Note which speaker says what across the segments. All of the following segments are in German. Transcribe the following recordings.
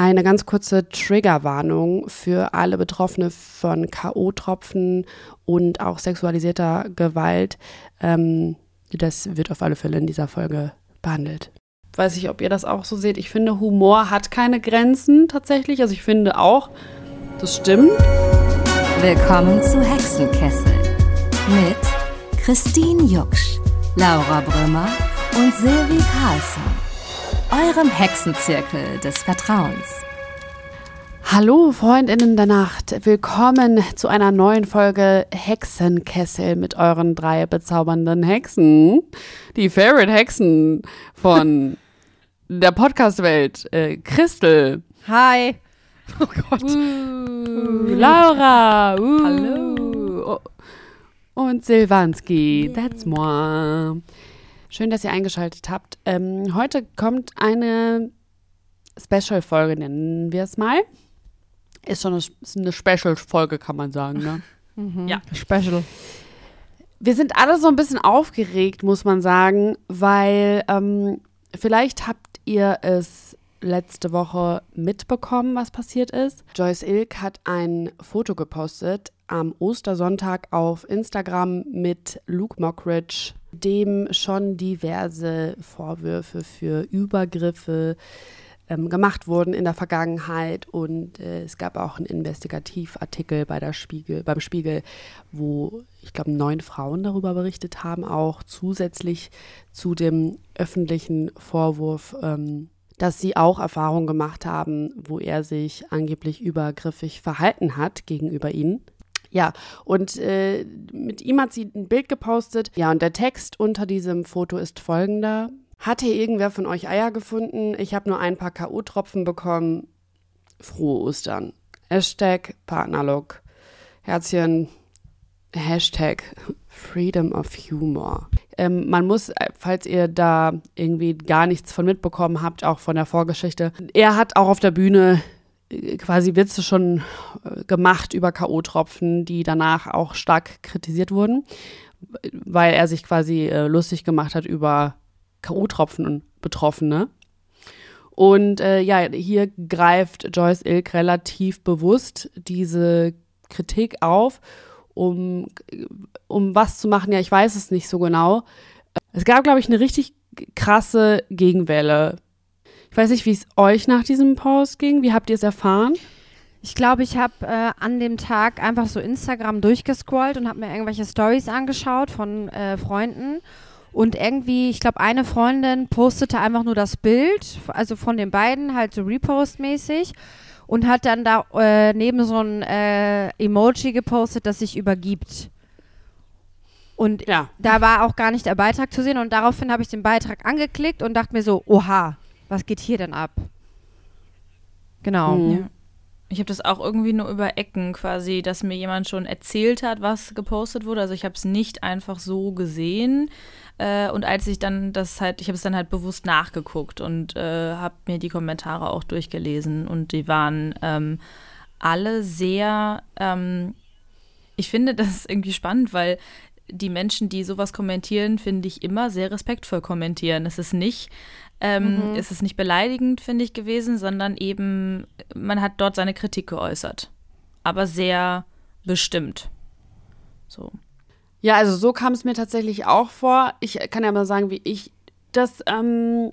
Speaker 1: Eine ganz kurze Triggerwarnung für alle Betroffene von K.O.-Tropfen und auch sexualisierter Gewalt. Ähm, das wird auf alle Fälle in dieser Folge behandelt. Weiß ich, ob ihr das auch so seht. Ich finde, Humor hat keine Grenzen tatsächlich. Also ich finde auch, das stimmt.
Speaker 2: Willkommen zu Hexenkessel mit Christine Jucksch, Laura Brümmer und Silvi Carlsson eurem Hexenzirkel des Vertrauens.
Speaker 1: Hallo Freundinnen der Nacht, willkommen zu einer neuen Folge Hexenkessel mit euren drei bezaubernden Hexen. Die Favorite Hexen von der Podcastwelt. Äh, Christel.
Speaker 3: Hi.
Speaker 1: Oh Gott. Uh, Laura. Uh,
Speaker 3: Hallo.
Speaker 1: Und Silvanski. That's moi. Schön, dass ihr eingeschaltet habt. Ähm, heute kommt eine Special-Folge, nennen wir es mal. Ist schon eine, eine Special-Folge, kann man sagen, ne?
Speaker 3: mhm. Ja, Special.
Speaker 1: Wir sind alle so ein bisschen aufgeregt, muss man sagen, weil ähm, vielleicht habt ihr es letzte Woche mitbekommen, was passiert ist. Joyce Ilk hat ein Foto gepostet am Ostersonntag auf Instagram mit Luke Mockridge, dem schon diverse Vorwürfe für Übergriffe ähm, gemacht wurden in der Vergangenheit. Und äh, es gab auch einen Investigativartikel bei der Spiegel, beim Spiegel, wo ich glaube neun Frauen darüber berichtet haben, auch zusätzlich zu dem öffentlichen Vorwurf. Ähm, dass sie auch Erfahrungen gemacht haben, wo er sich angeblich übergriffig verhalten hat gegenüber ihnen. Ja, und äh, mit ihm hat sie ein Bild gepostet. Ja, und der Text unter diesem Foto ist folgender. Hat hier irgendwer von euch Eier gefunden? Ich habe nur ein paar K.O.-Tropfen bekommen. Frohe Ostern. Hashtag Partnerlook. Herzchen. Hashtag Freedom of Humor. Ähm, man muss, äh, falls ihr da irgendwie gar nichts von mitbekommen habt, auch von der Vorgeschichte, er hat auch auf der Bühne quasi Witze schon äh, gemacht über K.O.-Tropfen, die danach auch stark kritisiert wurden, weil er sich quasi äh, lustig gemacht hat über K.O.-Tropfen und Betroffene. Und äh, ja, hier greift Joyce Ilk relativ bewusst diese Kritik auf, um, um was zu machen. Ja, ich weiß es nicht so genau. Es gab, glaube ich, eine richtig krasse Gegenwelle ich weiß nicht, wie es euch nach diesem Post ging. Wie habt ihr es erfahren?
Speaker 3: Ich glaube, ich habe äh, an dem Tag einfach so Instagram durchgescrollt und habe mir irgendwelche Stories angeschaut von äh, Freunden. Und irgendwie, ich glaube, eine Freundin postete einfach nur das Bild, also von den beiden, halt so Repost-mäßig. Und hat dann da äh, neben so ein äh, Emoji gepostet, das sich übergibt. Und ja. da war auch gar nicht der Beitrag zu sehen. Und daraufhin habe ich den Beitrag angeklickt und dachte mir so, oha, was geht hier denn ab? Genau.
Speaker 4: Mhm. Ja. Ich habe das auch irgendwie nur über Ecken quasi, dass mir jemand schon erzählt hat, was gepostet wurde. Also ich habe es nicht einfach so gesehen. Äh, und als ich dann das halt, ich habe es dann halt bewusst nachgeguckt und äh, habe mir die Kommentare auch durchgelesen. Und die waren ähm, alle sehr, ähm, ich finde das irgendwie spannend, weil die Menschen, die sowas kommentieren, finde ich immer sehr respektvoll kommentieren. Es ist nicht, ähm, mhm. ist es nicht beleidigend, finde ich, gewesen, sondern eben, man hat dort seine Kritik geäußert. Aber sehr bestimmt. So.
Speaker 1: Ja, also so kam es mir tatsächlich auch vor. Ich kann ja mal sagen, wie ich das ähm,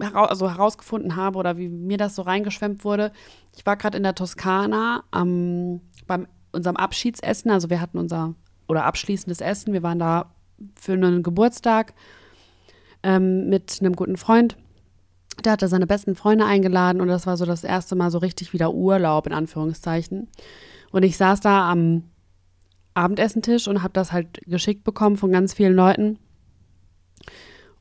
Speaker 1: hera also herausgefunden habe oder wie mir das so reingeschwemmt wurde. Ich war gerade in der Toskana ähm, beim unserem Abschiedsessen. Also wir hatten unser oder abschließendes Essen. Wir waren da für einen Geburtstag ähm, mit einem guten Freund der hatte seine besten Freunde eingeladen und das war so das erste Mal so richtig wieder Urlaub in Anführungszeichen. Und ich saß da am Abendessentisch und habe das halt geschickt bekommen von ganz vielen Leuten.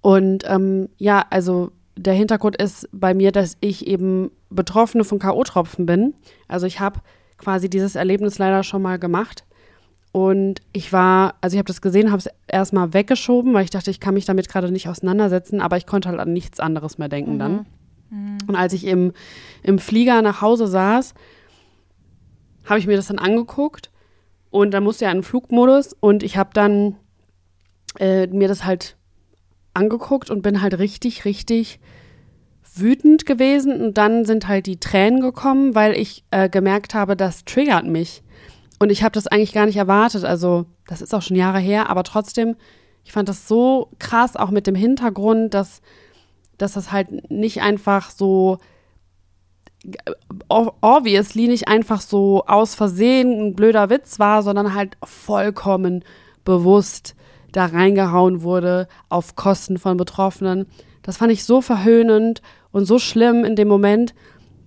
Speaker 1: Und ähm, ja, also der Hintergrund ist bei mir, dass ich eben Betroffene von K.O.-Tropfen bin. Also ich habe quasi dieses Erlebnis leider schon mal gemacht. Und ich war, also ich habe das gesehen, habe es erstmal weggeschoben, weil ich dachte, ich kann mich damit gerade nicht auseinandersetzen, aber ich konnte halt an nichts anderes mehr denken mhm. dann. Mhm. Und als ich im, im Flieger nach Hause saß, habe ich mir das dann angeguckt und dann musste ja in den Flugmodus und ich habe dann äh, mir das halt angeguckt und bin halt richtig, richtig wütend gewesen und dann sind halt die Tränen gekommen, weil ich äh, gemerkt habe, das triggert mich. Und ich habe das eigentlich gar nicht erwartet. Also, das ist auch schon Jahre her, aber trotzdem, ich fand das so krass, auch mit dem Hintergrund, dass, dass das halt nicht einfach so obviously nicht einfach so aus Versehen ein blöder Witz war, sondern halt vollkommen bewusst da reingehauen wurde auf Kosten von Betroffenen. Das fand ich so verhöhnend und so schlimm in dem Moment,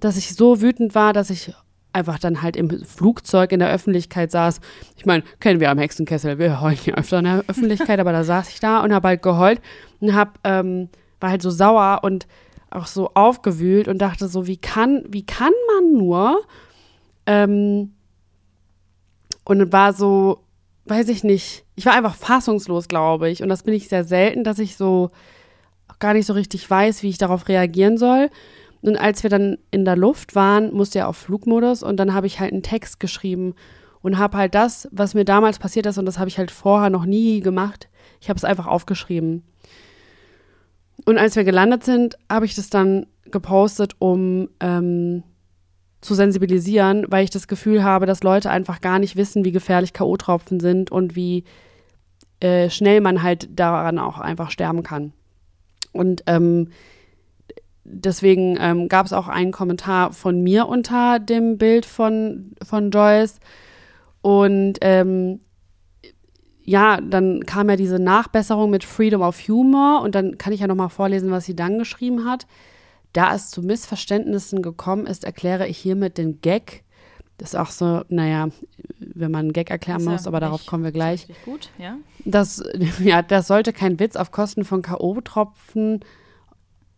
Speaker 1: dass ich so wütend war, dass ich einfach dann halt im Flugzeug in der Öffentlichkeit saß. Ich meine, kennen wir am Hexenkessel, wir heulen ja öfter in der Öffentlichkeit, aber da saß ich da und habe halt geheult und hab, ähm, war halt so sauer und auch so aufgewühlt und dachte so, wie kann, wie kann man nur? Ähm, und war so, weiß ich nicht, ich war einfach fassungslos, glaube ich. Und das bin ich sehr selten, dass ich so gar nicht so richtig weiß, wie ich darauf reagieren soll. Und als wir dann in der Luft waren, musste er auf Flugmodus und dann habe ich halt einen Text geschrieben und habe halt das, was mir damals passiert ist, und das habe ich halt vorher noch nie gemacht, ich habe es einfach aufgeschrieben. Und als wir gelandet sind, habe ich das dann gepostet, um ähm, zu sensibilisieren, weil ich das Gefühl habe, dass Leute einfach gar nicht wissen, wie gefährlich K.O.-Tropfen sind und wie äh, schnell man halt daran auch einfach sterben kann. Und ähm, deswegen ähm, gab es auch einen Kommentar von mir unter dem Bild von, von Joyce. Und ähm, ja, dann kam ja diese Nachbesserung mit Freedom of Humor und dann kann ich ja nochmal vorlesen, was sie dann geschrieben hat. Da es zu Missverständnissen gekommen ist, erkläre ich hiermit den Gag. Das ist auch so, naja, wenn man einen Gag erklären muss, aber darauf kommen wir gleich.
Speaker 4: Gut, ja.
Speaker 1: Das, ja, das sollte kein Witz auf Kosten von K.O.-Tropfen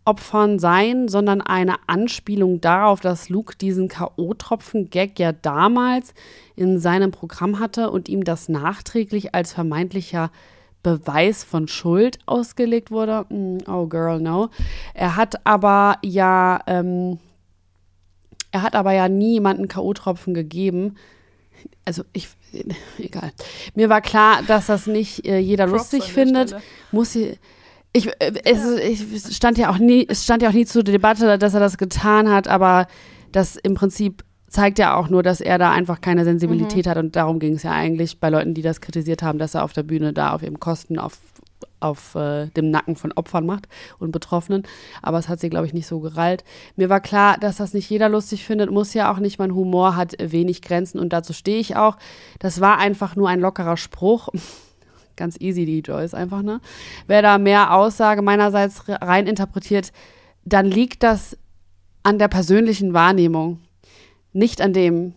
Speaker 1: Opfern sein, sondern eine Anspielung darauf, dass Luke diesen K.O.-Tropfen-Gag ja damals in seinem Programm hatte und ihm das nachträglich als vermeintlicher Beweis von Schuld ausgelegt wurde. Mm, oh, girl, no. Er hat aber ja, ähm, er hat aber ja nie jemanden K.O.-Tropfen gegeben. Also ich, egal. Mir war klar, dass das nicht äh, jeder Props lustig findet. Stelle. Muss ich ich, äh, es, ich stand ja auch nie, es stand ja auch nie zur Debatte, dass er das getan hat, aber das im Prinzip zeigt ja auch nur, dass er da einfach keine Sensibilität mhm. hat und darum ging es ja eigentlich bei Leuten, die das kritisiert haben, dass er auf der Bühne da auf ihrem Kosten auf, auf äh, dem Nacken von Opfern macht und Betroffenen. Aber es hat sie, glaube ich, nicht so gerallt. Mir war klar, dass das nicht jeder lustig findet, muss ja auch nicht. Mein Humor hat wenig Grenzen und dazu stehe ich auch. Das war einfach nur ein lockerer Spruch ganz easy, die Joyce einfach, ne? Wer da mehr Aussage meinerseits rein interpretiert, dann liegt das an der persönlichen Wahrnehmung, nicht an dem,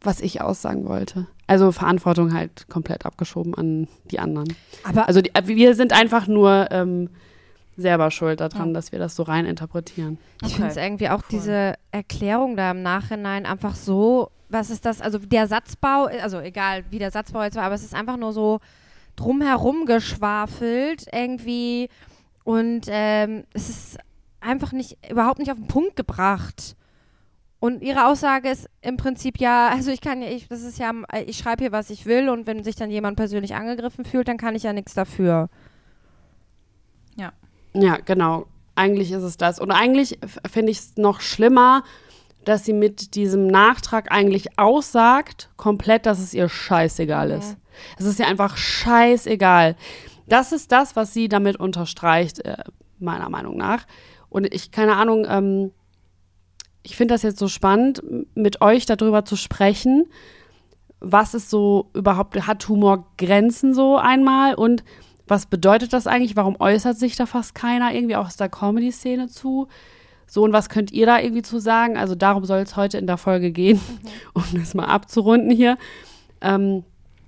Speaker 1: was ich aussagen wollte. Also Verantwortung halt komplett abgeschoben an die anderen. Aber also die, wir sind einfach nur ähm, selber schuld daran, ja. dass wir das so rein interpretieren.
Speaker 3: Ich okay. finde es irgendwie auch cool. diese Erklärung da im Nachhinein einfach so, was ist das? Also der Satzbau, also egal wie der Satzbau jetzt war, aber es ist einfach nur so, drumherum geschwafelt irgendwie und ähm, es ist einfach nicht, überhaupt nicht auf den Punkt gebracht. Und ihre Aussage ist im Prinzip ja, also ich kann ja, ich, das ist ja, ich schreibe hier, was ich will und wenn sich dann jemand persönlich angegriffen fühlt, dann kann ich ja nichts dafür.
Speaker 1: Ja. Ja, genau. Eigentlich ist es das. Und eigentlich finde ich es noch schlimmer, dass sie mit diesem Nachtrag eigentlich aussagt, komplett, dass es ihr scheißegal ist. Es ist ja einfach scheißegal. Das ist das, was sie damit unterstreicht, äh, meiner Meinung nach. Und ich, keine Ahnung, ähm, ich finde das jetzt so spannend, mit euch darüber zu sprechen. Was ist so überhaupt, hat Humor Grenzen so einmal? Und was bedeutet das eigentlich? Warum äußert sich da fast keiner irgendwie auch aus der Comedy-Szene zu? So, und was könnt ihr da irgendwie zu sagen? Also darum soll es heute in der Folge gehen, mhm. um das mal abzurunden hier. Ähm,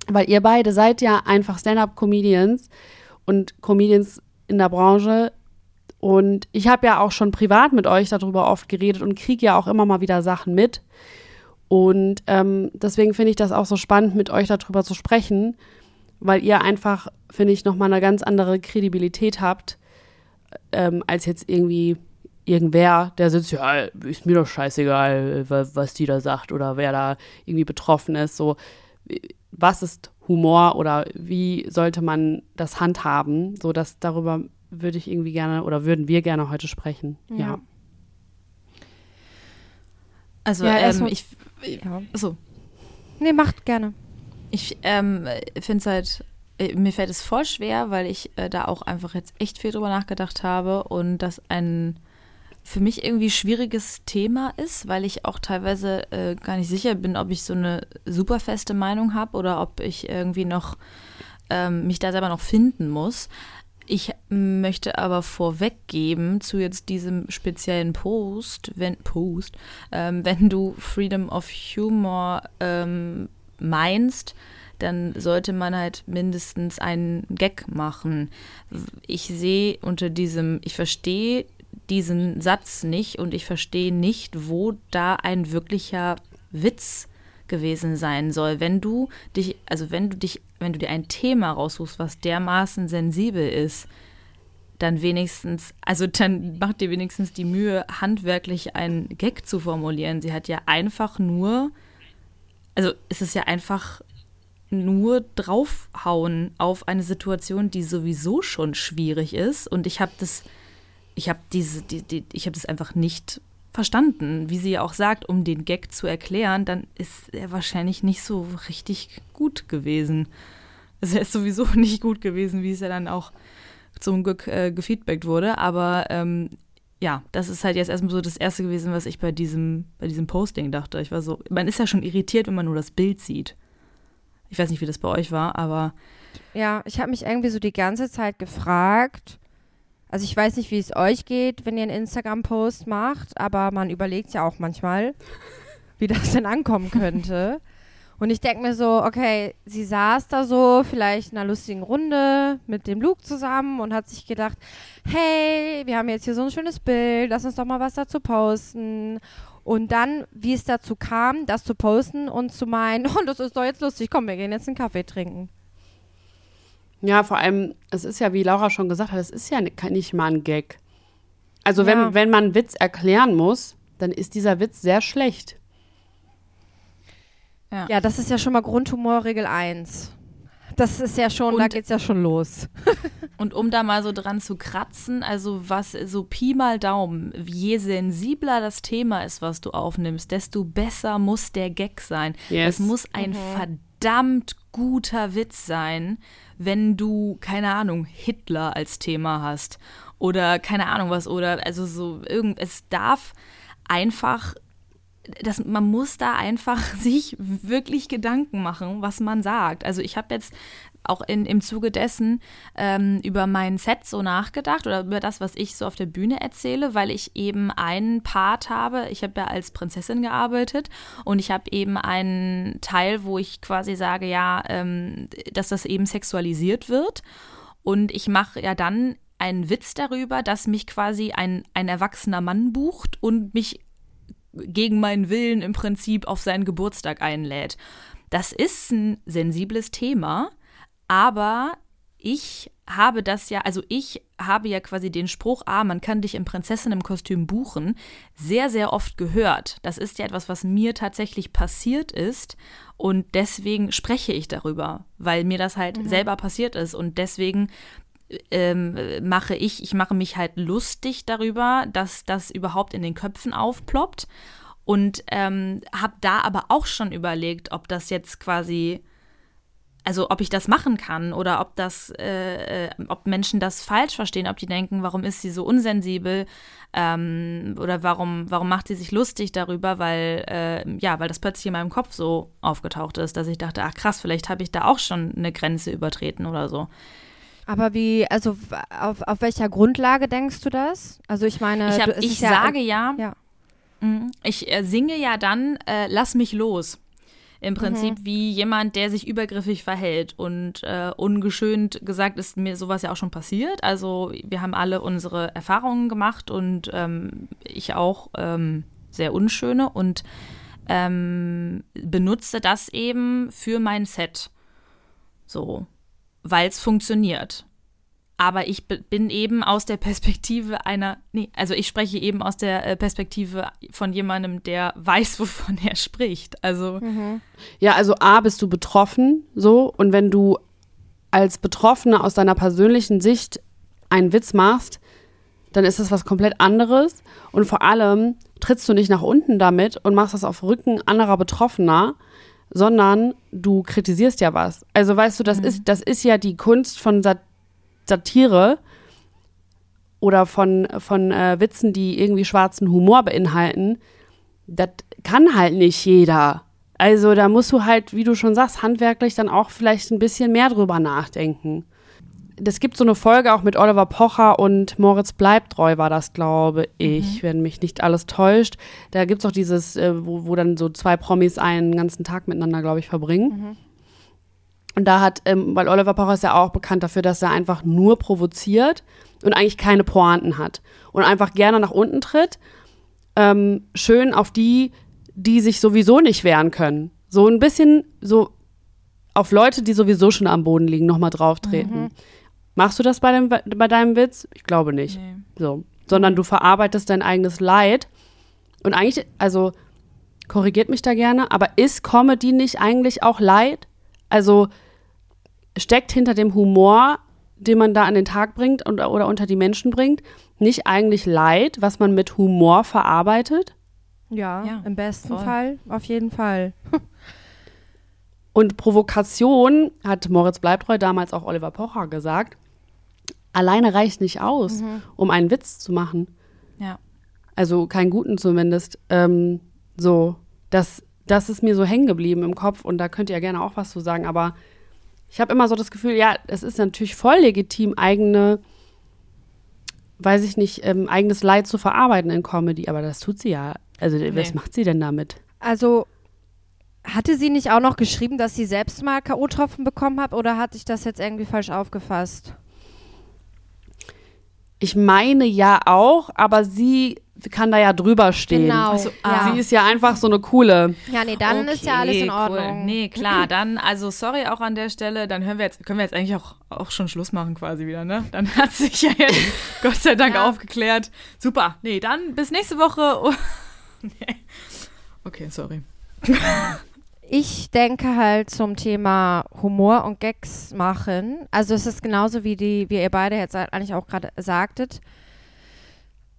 Speaker 1: weil ihr beide seid ja einfach Stand-up-Comedians und Comedians in der Branche. Und ich habe ja auch schon privat mit euch darüber oft geredet und kriege ja auch immer mal wieder Sachen mit. Und ähm, deswegen finde ich das auch so spannend, mit euch darüber zu sprechen, weil ihr einfach, finde ich, nochmal eine ganz andere Kredibilität habt, ähm, als jetzt irgendwie irgendwer, der sitzt, ja, ist mir doch scheißegal, was die da sagt oder wer da irgendwie betroffen ist. So, was ist Humor oder wie sollte man das handhaben, so dass darüber würde ich irgendwie gerne oder würden wir gerne heute sprechen. Ja. ja.
Speaker 4: Also
Speaker 3: ja,
Speaker 4: ähm, ich,
Speaker 3: ja.
Speaker 4: so.
Speaker 3: Nee, macht gerne.
Speaker 4: Ich ähm, finde es halt, äh, mir fällt es voll schwer, weil ich äh, da auch einfach jetzt echt viel drüber nachgedacht habe und das ein für mich irgendwie schwieriges Thema ist, weil ich auch teilweise äh, gar nicht sicher bin, ob ich so eine super feste Meinung habe oder ob ich irgendwie noch ähm, mich da selber noch finden muss. Ich möchte aber vorweggeben zu jetzt diesem speziellen Post, wenn Post, ähm, wenn du Freedom of Humor ähm, meinst, dann sollte man halt mindestens einen Gag machen. Ich sehe unter diesem, ich verstehe diesen Satz nicht und ich verstehe nicht, wo da ein wirklicher Witz gewesen sein soll. Wenn du dich, also wenn du dich, wenn du dir ein Thema raussuchst, was dermaßen sensibel ist, dann wenigstens, also dann mach dir wenigstens die Mühe, handwerklich einen Gag zu formulieren. Sie hat ja einfach nur, also es ist ja einfach nur draufhauen auf eine Situation, die sowieso schon schwierig ist. Und ich habe das, ich habe diese, die, die, ich habe das einfach nicht verstanden. Wie sie ja auch sagt, um den Gag zu erklären, dann ist er wahrscheinlich nicht so richtig gut gewesen. Also er ist sowieso nicht gut gewesen, wie es ja dann auch zum Glück äh, gefeedbackt wurde. Aber ähm, ja, das ist halt jetzt erstmal so das Erste gewesen, was ich bei diesem, bei diesem Posting dachte. Ich war so, man ist ja schon irritiert, wenn man nur das Bild sieht. Ich weiß nicht, wie das bei euch war, aber
Speaker 3: Ja, ich habe mich irgendwie so die ganze Zeit gefragt. Also ich weiß nicht, wie es euch geht, wenn ihr einen Instagram-Post macht, aber man überlegt ja auch manchmal, wie das denn ankommen könnte. Und ich denke mir so, okay, sie saß da so vielleicht in einer lustigen Runde mit dem Luke zusammen und hat sich gedacht, hey, wir haben jetzt hier so ein schönes Bild, lass uns doch mal was dazu posten. Und dann, wie es dazu kam, das zu posten und zu meinen, oh, das ist doch jetzt lustig, komm, wir gehen jetzt einen Kaffee trinken.
Speaker 1: Ja, vor allem, es ist ja, wie Laura schon gesagt hat, es ist ja nicht mal ein Gag. Also
Speaker 3: Ja.
Speaker 1: wenn, wenn man einen Witz erklären muss, dann ist dieser Witz sehr schlecht.
Speaker 3: Ja, das ist ja schon mal Grundhumorregel 1. Das ist ja schon, da
Speaker 4: Und-
Speaker 3: geht's ja schon los.
Speaker 4: Und um da mal so dran zu kratzen, also was so Pi mal Daumen, je sensibler das Thema ist, was du aufnimmst, desto besser muss der Gag sein.
Speaker 1: Yes.
Speaker 4: Es muss ein verdammt guter Witz sein, wenn du, keine Ahnung, Hitler als Thema hast. Oder keine Ahnung was, oder also so irgend, es darf einfach das, man muss da einfach sich wirklich Gedanken machen, was man sagt. Also ich habe jetzt auch in, im Zuge dessen ähm, über mein Set so nachgedacht oder über das, was ich so auf der Bühne erzähle, weil ich eben einen Part habe. Ich habe ja als Prinzessin gearbeitet und ich habe eben einen Teil, wo ich quasi sage, ja, ähm, dass das eben sexualisiert wird. Und ich mache ja dann einen Witz darüber, dass mich quasi ein, ein erwachsener Mann bucht und mich gegen meinen Willen im Prinzip auf seinen Geburtstag einlädt. Das ist ein sensibles Thema, aber ich habe das ja, also ich habe ja quasi den Spruch, ah, man kann dich im Prinzessinnenkostüm buchen, sehr, sehr oft gehört. Das ist ja etwas, was mir tatsächlich passiert ist und deswegen spreche ich darüber, weil mir das halt selber passiert ist und deswegen ähm, mache ich, ich mache mich halt lustig darüber, dass das überhaupt in den Köpfen aufploppt und ähm, habe da aber auch schon überlegt, ob das jetzt quasi, also ob ich das machen kann oder ob das, äh, äh, ob Menschen das falsch verstehen, ob die denken, warum ist sie so unsensibel ähm, oder warum, warum macht sie sich lustig darüber, weil äh, ja, weil das plötzlich in meinem Kopf so aufgetaucht ist, dass ich dachte, ach krass, vielleicht habe ich da auch schon eine Grenze übertreten oder so.
Speaker 3: Aber wie, also auf, auf welcher Grundlage denkst du das? Also ich meine,
Speaker 4: Ich, hab,
Speaker 3: du-
Speaker 4: ich
Speaker 3: ja,
Speaker 4: sage ja,
Speaker 3: ja.
Speaker 4: Mhm. ich äh, singe ja dann, äh, lass mich los. Im Prinzip wie jemand, der sich übergriffig verhält. Und äh, ungeschönt gesagt ist mir sowas ja auch schon passiert. Also wir haben alle unsere Erfahrungen gemacht und ähm, ich auch ähm, sehr unschöne und ähm, benutze das eben für mein Set. So, weil es funktioniert. Aber ich bin eben aus der Perspektive einer, nee, also ich spreche eben aus der äh, Perspektive von jemandem, der weiß, wovon er spricht. Also,
Speaker 1: Ja, also A, bist du betroffen, so, und wenn du als Betroffene aus deiner persönlichen Sicht einen Witz machst, dann ist das was komplett anderes. Und vor allem trittst du nicht nach unten damit und machst das auf Rücken anderer Betroffener, sondern du kritisierst ja was. Also weißt du, das ist, das ist ja die Kunst von Sat Satire oder von, von äh, Witzen, die irgendwie schwarzen Humor beinhalten. Das kann halt nicht jeder. Also da musst du halt, wie du schon sagst, handwerklich dann auch vielleicht ein bisschen mehr drüber nachdenken. Es gibt so eine Folge auch mit Oliver Pocher und Moritz Bleibtreu war das, glaube ich, wenn mich nicht alles täuscht. Da gibt es auch dieses, äh, wo, wo dann so zwei Promis einen ganzen Tag miteinander, glaube ich, verbringen. Und da hat, ähm, weil Oliver Pocher ist ja auch bekannt dafür, dass er einfach nur provoziert und eigentlich keine Pointen hat und einfach gerne nach unten tritt. Ähm, schön auf die, die sich sowieso nicht wehren können. So ein bisschen so auf Leute, die sowieso schon am Boden liegen, nochmal drauf treten. Machst du das bei, dem, bei deinem Witz? Ich glaube nicht.
Speaker 4: Nee.
Speaker 1: So. Sondern du verarbeitest dein eigenes Leid. Und eigentlich, also korrigiert mich da gerne, aber ist Comedy nicht eigentlich auch Leid? Also steckt hinter dem Humor, den man da an den Tag bringt und, oder unter die Menschen bringt, nicht eigentlich Leid, was man mit Humor verarbeitet?
Speaker 3: Ja,
Speaker 4: Ja,
Speaker 3: im besten
Speaker 4: voll.
Speaker 3: Fall, auf jeden Fall.
Speaker 1: Und Provokation, hat Moritz Bleibtreu damals auch Oliver Pocher gesagt, alleine reicht nicht aus, um einen Witz zu machen.
Speaker 4: Ja.
Speaker 1: Also keinen guten zumindest. Ähm, so, das, das ist mir so hängen geblieben im Kopf und da könnt ihr ja gerne auch was zu sagen. Aber ich habe immer so das Gefühl, ja, es ist natürlich voll legitim, eigene, weiß ich nicht, ähm, eigenes Leid zu verarbeiten in Comedy. Aber das tut sie ja. Also was
Speaker 4: Nee.
Speaker 1: macht sie denn damit?
Speaker 3: Also hatte sie nicht auch noch geschrieben, dass sie selbst mal K.O.-Tropfen bekommen hat oder hatte ich das jetzt irgendwie falsch aufgefasst?
Speaker 1: Ich meine ja auch, aber sie kann da ja drüber stehen.
Speaker 3: Genau.
Speaker 4: Ach so,
Speaker 3: ja.
Speaker 1: Sie ist ja einfach so eine coole.
Speaker 3: ja, nee, dann ist ja alles in
Speaker 4: Okay, cool.
Speaker 3: Ordnung.
Speaker 4: Nee, klar, dann, also sorry auch an der Stelle, dann hören wir jetzt, können wir jetzt eigentlich auch, auch schon Schluss machen quasi wieder, ne? Dann hat sich ja jetzt Gott sei Dank
Speaker 3: Ja.
Speaker 4: aufgeklärt. Super, nee, dann bis nächste Woche. Oh. nee. Okay, sorry.
Speaker 3: Ich denke halt zum Thema Humor und Gags machen. Also es ist genauso wie die, wie ihr beide jetzt eigentlich auch gerade sagtet.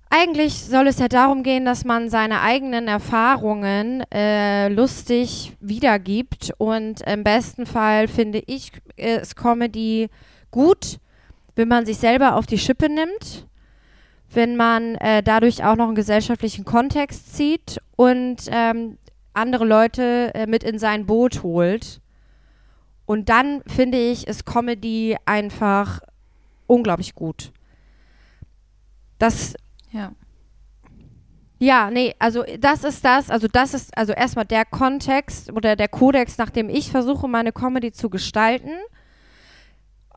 Speaker 3: Eigentlich soll es ja darum gehen, dass man seine eigenen Erfahrungen äh, lustig wiedergibt und im besten Fall finde ich ist Comedy gut, wenn man sich selber auf die Schippe nimmt, wenn man äh, dadurch auch noch einen gesellschaftlichen Kontext zieht und ähm, andere Leute äh, mit in sein Boot holt. Und dann finde ich, ist Comedy einfach unglaublich gut. Das,
Speaker 4: Ja.
Speaker 3: ja, nee, also das ist das, also das ist also erstmal der Kontext oder der Kodex, nach dem ich versuche, meine Comedy zu gestalten.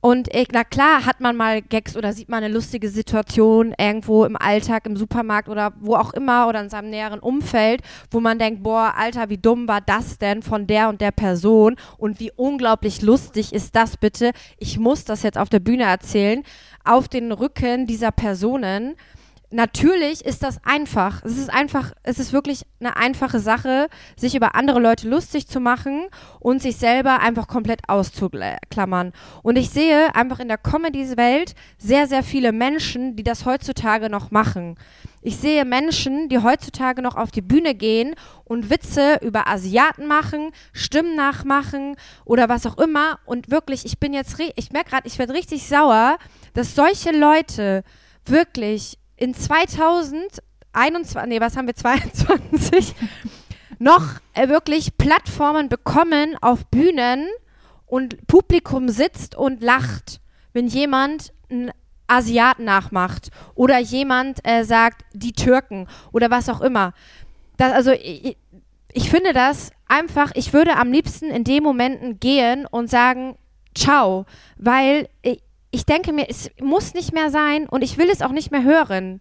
Speaker 3: Und äh, na klar hat man mal Gags oder sieht man eine lustige Situation irgendwo im Alltag, im Supermarkt oder wo auch immer oder in seinem näheren Umfeld, wo man denkt, boah, Alter, wie dumm war das denn von der und der Person und wie unglaublich lustig ist das bitte. Ich muss das jetzt auf der Bühne erzählen, auf den Rücken dieser Personen. Natürlich ist das einfach. Es ist einfach, es ist wirklich eine einfache Sache, sich über andere Leute lustig zu machen und sich selber einfach komplett auszuklammern. Und ich sehe einfach in der Comedy-Welt sehr, sehr viele Menschen, die das heutzutage noch machen. Ich sehe Menschen, die heutzutage noch auf die Bühne gehen und Witze über Asiaten machen, Stimmen nachmachen oder was auch immer. Und wirklich, ich bin jetzt, ich merke gerade, ich werde richtig sauer, dass solche Leute wirklich in 2021, nee, was haben wir, 22, noch äh, wirklich Plattformen bekommen auf Bühnen und Publikum sitzt und lacht, wenn jemand einen Asiaten nachmacht oder jemand äh, sagt, die Türken oder was auch immer. Das, also ich, ich finde das einfach, ich würde am liebsten in den Momenten gehen und sagen, ciao, weil ich, ich denke mir, es muss nicht mehr sein und ich will es auch nicht mehr hören.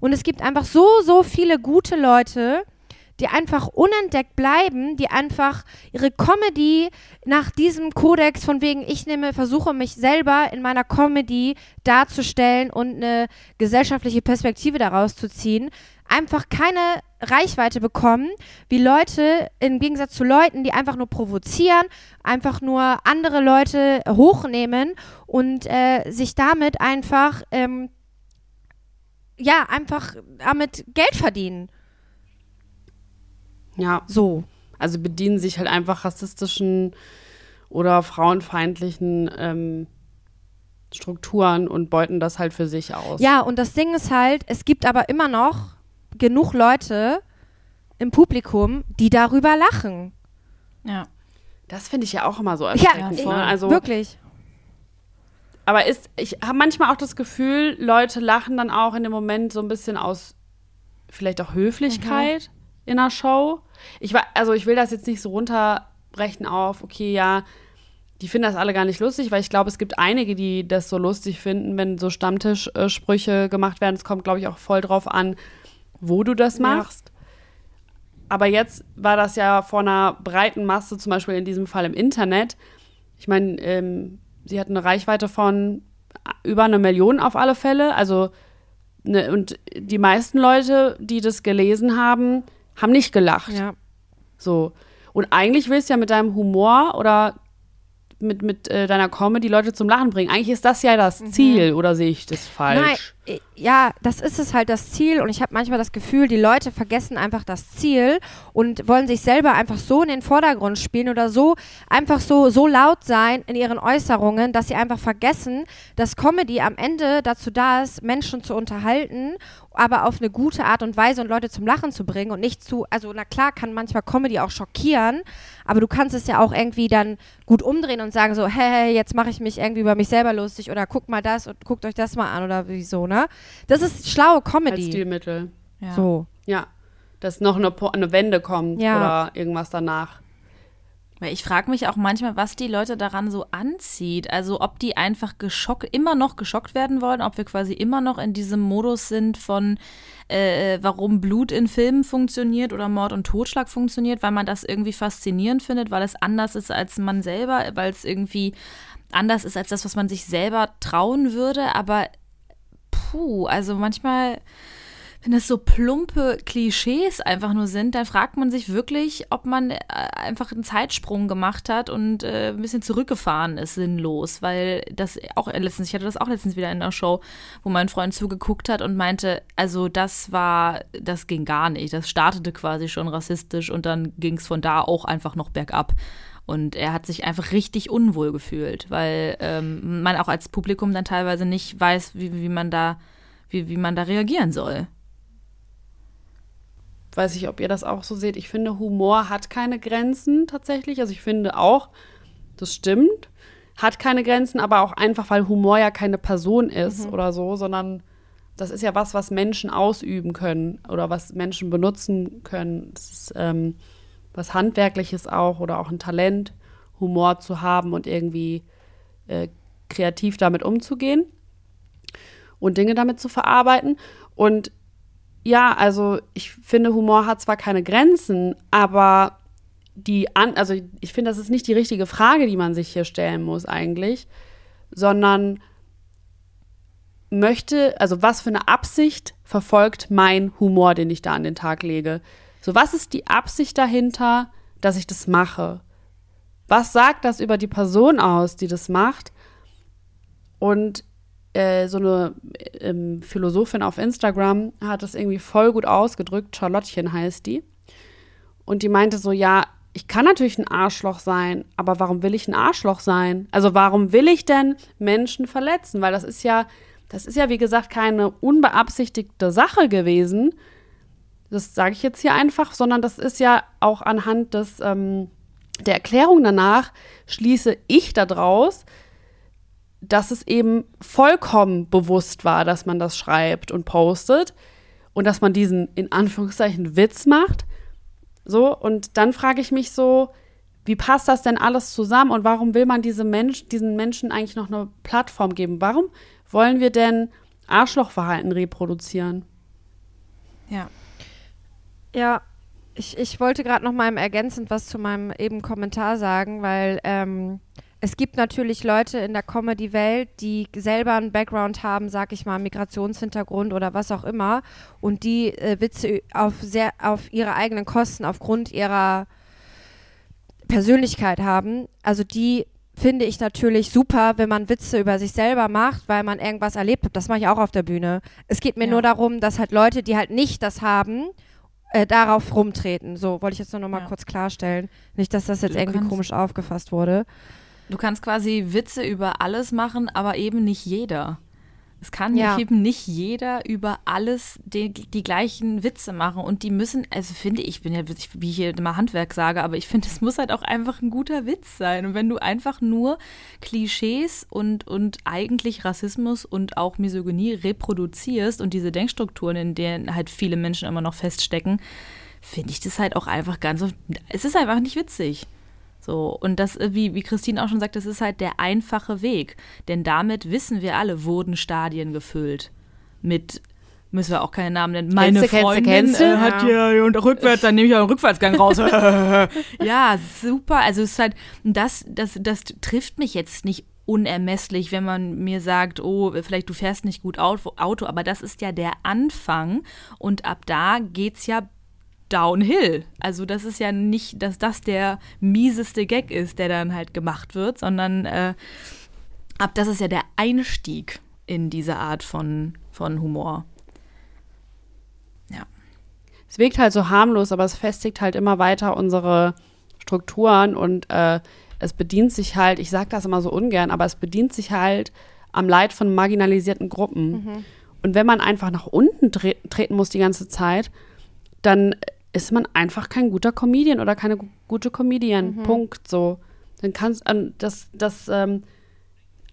Speaker 3: Und es gibt einfach so, so viele gute Leute, die einfach unentdeckt bleiben, die einfach ihre Comedy nach diesem Kodex von wegen, ich nehme, versuche mich selber in meiner Comedy darzustellen und eine gesellschaftliche Perspektive daraus zu ziehen, einfach keine Reichweite bekommen, wie Leute im Gegensatz zu Leuten, die einfach nur provozieren, einfach nur andere Leute hochnehmen und äh, sich damit einfach ähm, ja, einfach damit Geld verdienen.
Speaker 1: Ja,
Speaker 3: So.
Speaker 1: also bedienen sich halt einfach rassistischen oder frauenfeindlichen ähm, Strukturen und beuten das halt für sich aus.
Speaker 3: Ja, und das Ding ist halt, es gibt aber immer noch genug Leute im Publikum, die darüber lachen.
Speaker 4: Ja.
Speaker 1: Das finde ich ja auch immer so
Speaker 3: Ja,
Speaker 1: erschreckend.
Speaker 3: ich-
Speaker 1: ne? Also,
Speaker 3: wirklich.
Speaker 1: aber ist, ich habe manchmal auch das Gefühl, Leute lachen dann auch in dem Moment so ein bisschen aus vielleicht auch Höflichkeit in einer Show. Ich war, also ich will das jetzt nicht so runterbrechen auf, okay, ja, die finden das alle gar nicht lustig, weil ich glaube, es gibt einige, die das so lustig finden, wenn so Stammtischsprüche gemacht werden. Es kommt, glaube ich, auch voll drauf an, wo du das
Speaker 3: Ja.
Speaker 1: machst. Aber jetzt war das ja vor einer breiten Masse, zum Beispiel in diesem Fall im Internet. Ich meine, ähm, sie hat eine Reichweite von über eine Million auf alle Fälle. Also, ne, und die meisten Leute, die das gelesen haben, haben nicht gelacht.
Speaker 3: Ja.
Speaker 1: So. Und eigentlich willst du ja mit deinem Humor oder mit, mit äh, deiner Comedy Leute zum Lachen bringen. Eigentlich ist das ja das Ziel, oder sehe ich das falsch?
Speaker 3: Ja, das ist es halt das Ziel und ich habe manchmal das Gefühl, die Leute vergessen einfach das Ziel und wollen sich selber einfach so in den Vordergrund spielen oder so einfach so so laut sein in ihren Äußerungen, dass sie einfach vergessen, dass Comedy am Ende dazu da ist, Menschen zu unterhalten, aber auf eine gute Art und Weise und Leute zum Lachen zu bringen und nicht zu, also na klar kann manchmal Comedy auch schockieren, aber du kannst es ja auch irgendwie dann gut umdrehen und sagen so, hey, hey jetzt mache ich mich irgendwie über mich selber lustig oder guck mal das und guckt euch das mal an oder wieso, ne? Das ist schlaue
Speaker 1: Als
Speaker 3: Comedy.
Speaker 1: Stilmittel.
Speaker 4: ja.
Speaker 3: So.
Speaker 1: Ja. Dass noch eine, Po- eine Wende kommt
Speaker 3: Ja.
Speaker 1: oder irgendwas danach.
Speaker 4: Weil ich frage mich auch manchmal, was die Leute daran so anzieht. Also ob die einfach geschockt, immer noch geschockt werden wollen, ob wir quasi immer noch in diesem Modus sind von äh, warum Blut in Filmen funktioniert oder Mord und Totschlag funktioniert, weil man das irgendwie faszinierend findet, weil es anders ist als man selber, weil es irgendwie anders ist als das, was man sich selber trauen würde. Aber puh, also manchmal wenn das so plumpe Klischees einfach nur sind, dann fragt man sich wirklich, ob man äh, einfach einen Zeitsprung gemacht hat und äh, ein bisschen zurückgefahren ist, sinnlos. Weil das auch letztens, ich hatte das auch letztens wieder in einer Show, wo mein Freund zugeguckt hat und meinte, also das war, das ging gar nicht. Das startete quasi schon rassistisch und dann ging es von da auch einfach noch bergab. Und er hat sich einfach richtig unwohl gefühlt, weil ähm, man auch als Publikum dann teilweise nicht weiß, wie, wie man da, wie, wie man da reagieren soll.
Speaker 1: Weiß ich, ob ihr das auch so seht. Ich finde, Humor hat keine Grenzen tatsächlich. Also ich finde auch, das stimmt, hat keine Grenzen, aber auch einfach, weil Humor ja keine Person ist oder so, sondern das ist ja was, was Menschen ausüben können oder was Menschen benutzen können. Das ist ähm, was Handwerkliches auch oder auch ein Talent, Humor zu haben und irgendwie äh, kreativ damit umzugehen und Dinge damit zu verarbeiten. Und ja, also ich finde, Humor hat zwar keine Grenzen, aber die an, also ich finde, das ist nicht die richtige Frage, die man sich hier stellen muss eigentlich, sondern möchte, also was für eine Absicht verfolgt mein Humor, den ich da an den Tag lege? So, was ist die Absicht dahinter, dass ich das mache? Was sagt das über die Person aus, die das macht? Und äh, so eine ähm, Philosophin auf Instagram hat das irgendwie voll gut ausgedrückt. Charlottchen heißt die. Und die meinte so, ja, ich kann natürlich ein Arschloch sein, aber warum will ich ein Arschloch sein? Also warum will ich denn Menschen verletzen? Weil das ist ja, das ist ja wie gesagt keine unbeabsichtigte Sache gewesen. Das sage ich jetzt hier einfach, sondern das ist ja auch anhand des ähm, der Erklärung danach schließe ich daraus, dass es eben vollkommen bewusst war, dass man das schreibt und postet und dass man diesen in Anführungszeichen Witz macht. So, und dann frage ich mich so, wie passt das denn alles zusammen und warum will man diese Mensch, diesen Menschen eigentlich noch eine Plattform geben? Warum wollen wir denn Arschlochverhalten reproduzieren?
Speaker 4: Ja.
Speaker 3: Ja, ich, ich wollte gerade noch mal ergänzend was zu meinem eben Kommentar sagen, weil ähm, es gibt natürlich Leute in der Comedy-Welt, die selber einen Background haben, sag ich mal, Migrationshintergrund oder was auch immer, und die äh, Witze auf sehr auf ihre eigenen Kosten aufgrund ihrer Persönlichkeit haben. Also die finde ich natürlich super, wenn man Witze über sich selber macht, weil man irgendwas erlebt hat. Das mache ich auch auf der Bühne. Es geht mir
Speaker 4: Ja.
Speaker 3: nur darum, dass halt Leute, die halt nicht das haben, äh, darauf rumtreten. So, wollte ich jetzt nur noch mal
Speaker 4: Ja.
Speaker 3: kurz klarstellen. Nicht, dass das jetzt
Speaker 4: Du
Speaker 3: irgendwie komisch aufgefasst wurde.
Speaker 4: Du kannst quasi Witze über alles machen, aber eben nicht jeder. Es kann
Speaker 3: Ja.
Speaker 4: eben nicht jeder über alles die, die gleichen Witze machen. Und die müssen, also finde ich, ich bin ja, wie ich hier immer Handwerk sage, aber ich finde, es muss halt auch einfach ein guter Witz sein. Und wenn du einfach nur Klischees und, und eigentlich Rassismus und auch Misogynie reproduzierst und diese Denkstrukturen, in denen halt viele Menschen immer noch feststecken, finde ich das halt auch einfach ganz, es ist einfach nicht witzig. So, und das, äh, wie, wie Christine auch schon sagt, das ist halt der einfache Weg. Denn damit wissen wir alle, wurden Stadien gefüllt. Mit, müssen wir auch keine Namen nennen, meine
Speaker 1: Kennst du, kennst du,
Speaker 4: Freundin
Speaker 1: kennst du?
Speaker 4: äh, hat ja und rückwärts, dann nehme ich einen Rückwärtsgang raus. ja, super. Also es ist halt, das, das, das trifft mich jetzt nicht unermesslich, wenn man mir sagt, oh, vielleicht du fährst nicht gut Auto, Auto, aber das ist ja der Anfang und ab da geht's ja downhill. Also das ist ja nicht, dass das der mieseste Gag ist, der dann halt gemacht wird, sondern äh, ab das ist ja der Einstieg in diese Art von, von Humor.
Speaker 1: Es wirkt halt so harmlos, aber es festigt halt immer weiter unsere Strukturen und äh, es bedient sich halt, ich sage das immer so ungern, aber es bedient sich halt am Leid von marginalisierten Gruppen. Und wenn man einfach nach unten tre treten muss die ganze Zeit, dann ist man einfach kein guter Comedian oder keine gu gute Comedian. Punkt. So. Dann kannst ähm, das, das, ähm,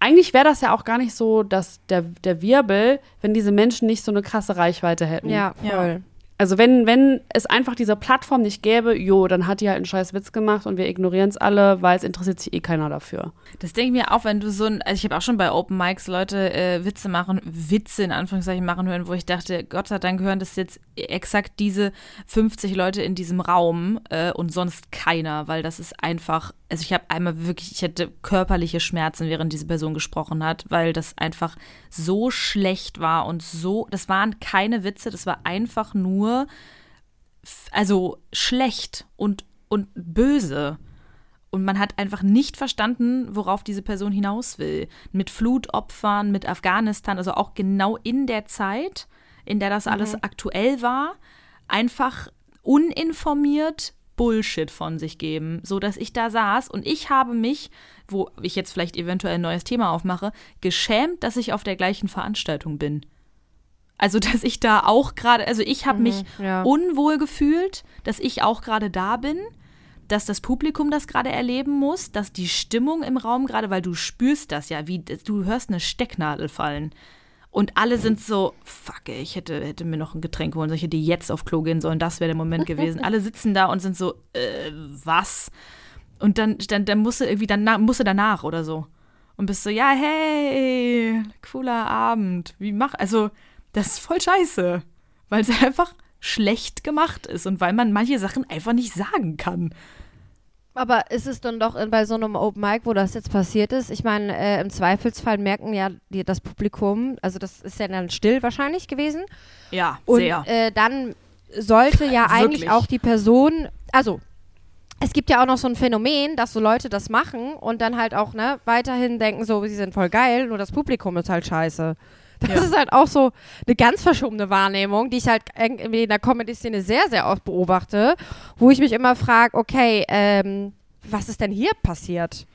Speaker 1: eigentlich wäre das ja auch gar nicht so, dass der, der Wirbel, wenn diese Menschen nicht so eine krasse Reichweite hätten.
Speaker 3: Ja,
Speaker 4: Ja.
Speaker 1: Also wenn, wenn es einfach diese Plattform nicht gäbe, jo, dann hat die halt einen scheiß Witz gemacht und wir ignorieren es alle, weil es interessiert sich eh keiner dafür.
Speaker 4: Das denke ich mir auch, wenn du so ein, also ich habe auch schon bei Open Mics Leute äh, Witze machen, Witze in Anführungszeichen machen hören, wo ich dachte, Gott sei Dank hören das jetzt exakt diese 50 Leute in diesem Raum äh, und sonst keiner, weil das ist einfach, also ich habe einmal wirklich, ich hatte körperliche Schmerzen, während diese Person gesprochen hat, weil das einfach so schlecht war und so, das waren keine Witze, das war einfach nur, also schlecht und, und böse. Und man hat einfach nicht verstanden, worauf diese Person hinaus will. Mit Flutopfern, mit Afghanistan, also auch genau in der Zeit, in der das alles aktuell war, einfach uninformiert Bullshit von sich geben, so dass ich da saß und ich habe mich, wo ich jetzt vielleicht eventuell ein neues Thema aufmache, geschämt, dass ich auf der gleichen Veranstaltung bin. Also, dass ich da auch gerade, also ich habe mich
Speaker 3: ja.
Speaker 4: unwohl gefühlt, dass ich auch gerade da bin, dass das Publikum das gerade erleben muss, dass die Stimmung im Raum gerade, weil du spürst das ja, wie du hörst eine Stecknadel fallen. Und alle sind so, fuck, ey, ich hätte, hätte mir noch ein Getränk holen sollen, ich hätte jetzt auf Klo gehen sollen, das wäre der Moment gewesen. alle sitzen da und sind so, äh, was? Und dann, dann, dann musst du irgendwie danach, musst du danach oder so. Und bist so, ja, hey, cooler Abend. Wie mach, also, das ist voll scheiße. Weil es einfach schlecht gemacht ist und weil man manche Sachen einfach nicht sagen kann.
Speaker 3: Aber ist es dann doch in, bei so einem Open Mic, wo das jetzt passiert ist? Ich meine, äh, im Zweifelsfall merken ja die, das Publikum, also das ist ja dann still wahrscheinlich gewesen.
Speaker 4: Ja,
Speaker 3: Und
Speaker 4: sehr.
Speaker 3: äh, dann sollte ja eigentlich auch die Person, also es gibt ja auch noch so ein Phänomen, dass so Leute das machen und dann halt auch ne, weiterhin denken, so, sie sind voll geil, nur das Publikum ist halt scheiße. Das
Speaker 4: Ja.
Speaker 3: ist halt auch so eine ganz verschobene Wahrnehmung, die ich halt irgendwie in der Comedy-Szene sehr, sehr oft beobachte, wo ich mich immer frage, okay, ähm, was ist denn hier passiert?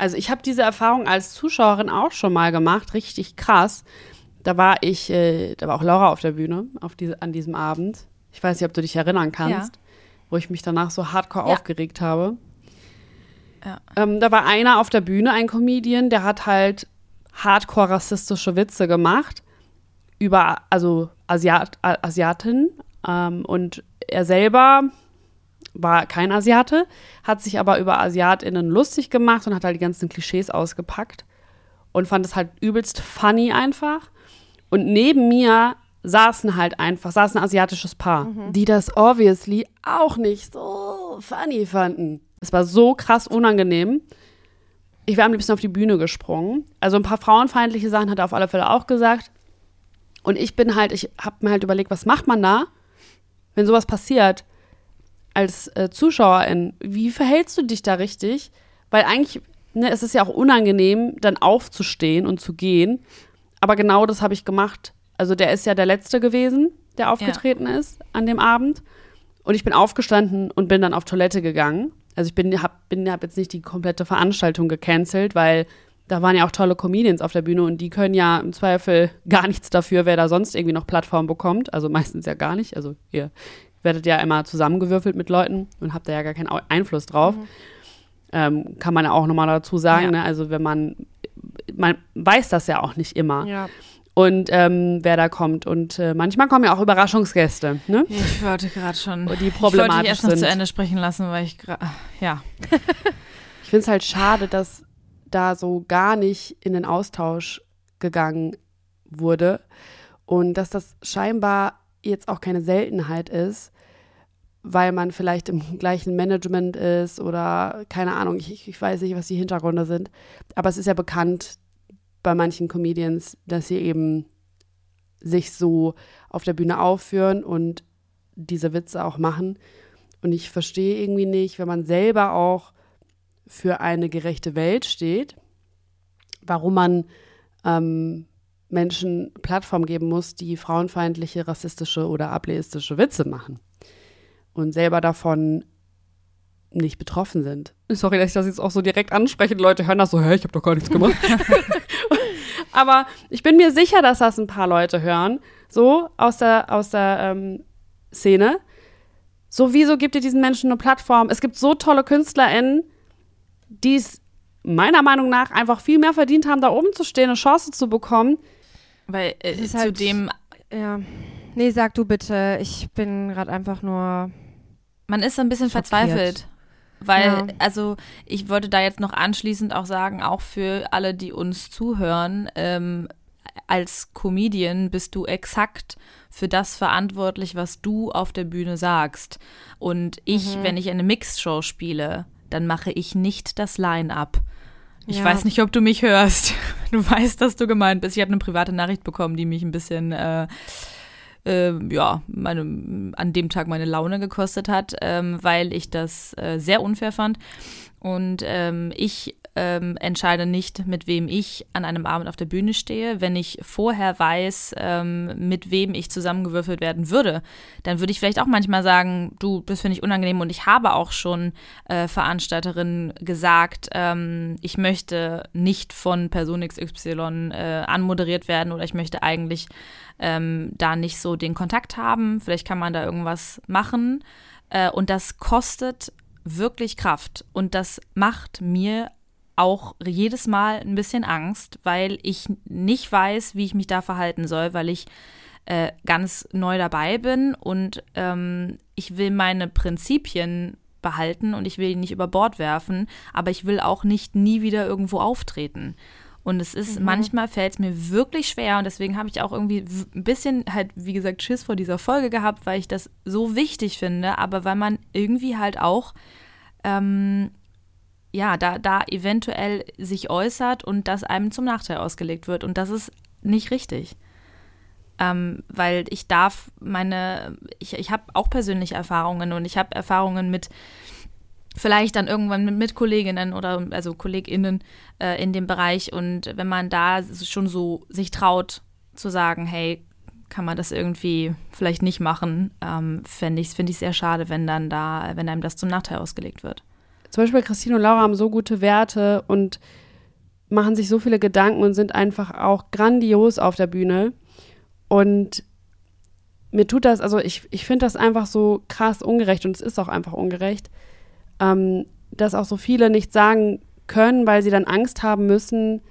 Speaker 1: Also ich habe diese Erfahrung als Zuschauerin auch schon mal gemacht, richtig krass. Da war ich, äh, da war auch Laura auf der Bühne auf diese, an diesem Abend. Ich weiß nicht, ob du dich erinnern kannst, wo ich mich danach so hardcore
Speaker 3: Ja.
Speaker 1: aufgeregt habe.
Speaker 4: Ja.
Speaker 1: Ähm, da war einer auf der Bühne, ein Comedian, der hat halt hardcore rassistische Witze gemacht über, also Asiat, Asiaten. Ähm, und er selber war kein Asiate, hat sich aber über AsiatInnen lustig gemacht und hat halt die ganzen Klischees ausgepackt und fand es halt übelst funny einfach. Und neben mir saßen halt einfach, saß ein asiatisches Paar, die das obviously auch nicht so funny fanden. Es war so krass unangenehm. Ich wäre am liebsten auf die Bühne gesprungen. Also ein paar frauenfeindliche Sachen hat er auf alle Fälle auch gesagt. Und ich bin halt, ich habe mir halt überlegt, was macht man da, wenn sowas passiert? als äh, Zuschauerin, wie verhältst du dich da richtig? Weil eigentlich, ne, es ist ja auch unangenehm, dann aufzustehen und zu gehen. Aber genau das habe ich gemacht. Also der ist ja der Letzte gewesen, der aufgetreten ja. ist an dem Abend. Und ich bin aufgestanden und bin dann auf Toilette gegangen. Also ich bin, habe bin, hab jetzt nicht die komplette Veranstaltung gecancelt, weil da waren ja auch tolle Comedians auf der Bühne und die können ja im Zweifel gar nichts dafür, wer da sonst irgendwie noch Plattform bekommt. Also meistens ja gar nicht. Also ihr werdet ja immer zusammengewürfelt mit Leuten und habt da ja gar keinen Einfluss drauf. Mhm. Ähm, kann man ja auch nochmal dazu sagen. Ja. Ne? Also wenn man, man weiß das ja auch nicht immer. Ja. Und ähm, wer da kommt. Und äh, manchmal kommen ja auch Überraschungsgäste. Ne?
Speaker 4: Ich wollte gerade schon.
Speaker 1: Die problematisch ich wollte
Speaker 4: dich erst noch zu Ende sprechen lassen, weil ich gerade. Ja.
Speaker 1: ich finde es halt schade, dass da so gar nicht in den Austausch gegangen wurde. Und dass das scheinbar jetzt auch keine Seltenheit ist, weil man vielleicht im gleichen Management ist oder keine Ahnung, ich, ich weiß nicht, was die Hintergründe sind. Aber es ist ja bekannt bei manchen Comedians, dass sie eben sich so auf der Bühne aufführen und diese Witze auch machen. Und ich verstehe irgendwie nicht, wenn man selber auch für eine gerechte Welt steht, warum man ähm, Menschen Plattform geben muss, die frauenfeindliche, rassistische oder ableistische Witze machen und selber davon nicht betroffen sind. Sorry, dass ich das jetzt auch so direkt anspreche. Die Leute hören das so, hä, ich habe doch gar nichts gemacht. Aber ich bin mir sicher, dass das ein paar Leute hören, so aus der, aus der ähm, Szene. So, wieso gibt ihr diesen Menschen eine Plattform? Es gibt so tolle KünstlerInnen, die es meiner Meinung nach einfach viel mehr verdient haben, da oben zu stehen, eine Chance zu bekommen.
Speaker 4: Weil äh, zu halt, dem.
Speaker 3: Ja. Nee, sag du bitte. Ich bin gerade einfach nur.
Speaker 4: Man ist so ein bisschen schockiert. verzweifelt. Weil, ja. also, ich wollte da jetzt noch anschließend auch sagen, auch für alle, die uns zuhören, ähm, als Comedian bist du exakt für das verantwortlich, was du auf der Bühne sagst. Und ich, mhm. wenn ich eine Mixshow spiele, dann mache ich nicht das Line-up. Ich ja. weiß nicht, ob du mich hörst. Du weißt, dass du gemeint bist. Ich habe eine private Nachricht bekommen, die mich ein bisschen, äh, äh, ja, meine, an dem Tag meine Laune gekostet hat, ähm, weil ich das äh, sehr unfair fand. Und ähm, ich ähm, entscheide nicht, mit wem ich an einem Abend auf der Bühne stehe. Wenn ich vorher weiß, ähm, mit wem ich zusammengewürfelt werden würde, dann würde ich vielleicht auch manchmal sagen, du, das finde ich unangenehm. Und ich habe auch schon äh, Veranstalterinnen gesagt, ähm, ich möchte nicht von Person XY äh, anmoderiert werden oder ich möchte eigentlich ähm, da nicht so den Kontakt haben. Vielleicht kann man da irgendwas machen. Äh, und das kostet wirklich Kraft. Und das macht mir auch jedes Mal ein bisschen Angst, weil ich nicht weiß, wie ich mich da verhalten soll, weil ich äh, ganz neu dabei bin und ähm, ich will meine Prinzipien behalten und ich will ihn nicht über Bord werfen, aber ich will auch nicht nie wieder irgendwo auftreten. Und es ist, mhm. manchmal fällt es mir wirklich schwer und deswegen habe ich auch irgendwie ein bisschen halt, wie gesagt, Schiss vor dieser Folge gehabt, weil ich das so wichtig finde, aber weil man irgendwie halt auch ähm, ja, da, da eventuell sich äußert und das einem zum Nachteil ausgelegt wird. Und das ist nicht richtig. Ähm, weil ich darf meine, ich, ich habe auch persönliche Erfahrungen und ich habe Erfahrungen mit vielleicht dann irgendwann mit, mit Kolleginnen oder also KollegInnen äh, in dem Bereich und wenn man da schon so sich traut zu sagen, hey, kann man das irgendwie vielleicht nicht machen, ähm, finde ich, finde ich sehr schade, wenn dann da, wenn einem das zum Nachteil ausgelegt wird
Speaker 1: zum Beispiel Christine und Laura haben so gute Werte und machen sich so viele Gedanken und sind einfach auch grandios auf der Bühne. Und mir tut das, also ich, ich finde das einfach so krass ungerecht und es ist auch einfach ungerecht, ähm, dass auch so viele nicht sagen können, weil sie dann Angst haben müssen,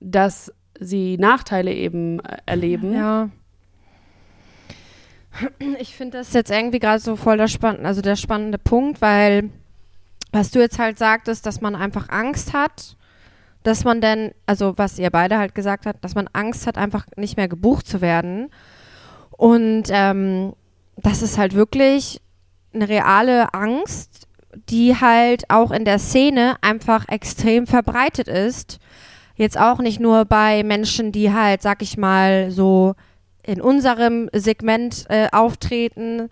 Speaker 1: dass sie Nachteile eben äh, erleben.
Speaker 3: Ja. Ich finde das jetzt irgendwie gerade so voll der spannende, also der spannende Punkt, weil was du jetzt halt sagtest, dass man einfach Angst hat, dass man denn, also was ihr beide halt gesagt habt, dass man Angst hat, einfach nicht mehr gebucht zu werden. Und ähm, das ist halt wirklich eine reale Angst, die halt auch in der Szene einfach extrem verbreitet ist. Jetzt auch nicht nur bei Menschen, die halt, sag ich mal, so in unserem Segment äh, auftreten,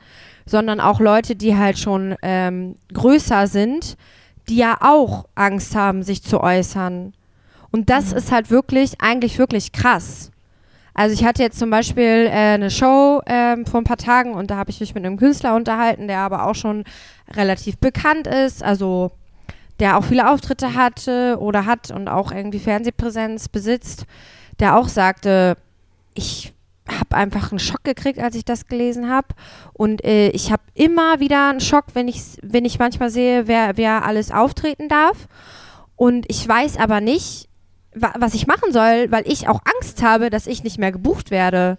Speaker 3: sondern auch Leute, die halt schon ähm, größer sind, die ja auch Angst haben, sich zu äußern. Und das ist halt wirklich, eigentlich wirklich krass. Also ich hatte jetzt zum Beispiel äh, eine Show ähm, vor ein paar Tagen und da habe ich mich mit einem Künstler unterhalten, der aber auch schon relativ bekannt ist, also der auch viele Auftritte hatte oder hat und auch irgendwie Fernsehpräsenz besitzt, der auch sagte, ich habe einfach einen Schock gekriegt, als ich das gelesen habe. Und äh, ich habe immer wieder einen Schock, wenn ich, wenn ich manchmal sehe, wer, wer alles auftreten darf. Und ich weiß aber nicht, wa was ich machen soll, weil ich auch Angst habe, dass ich nicht mehr gebucht werde.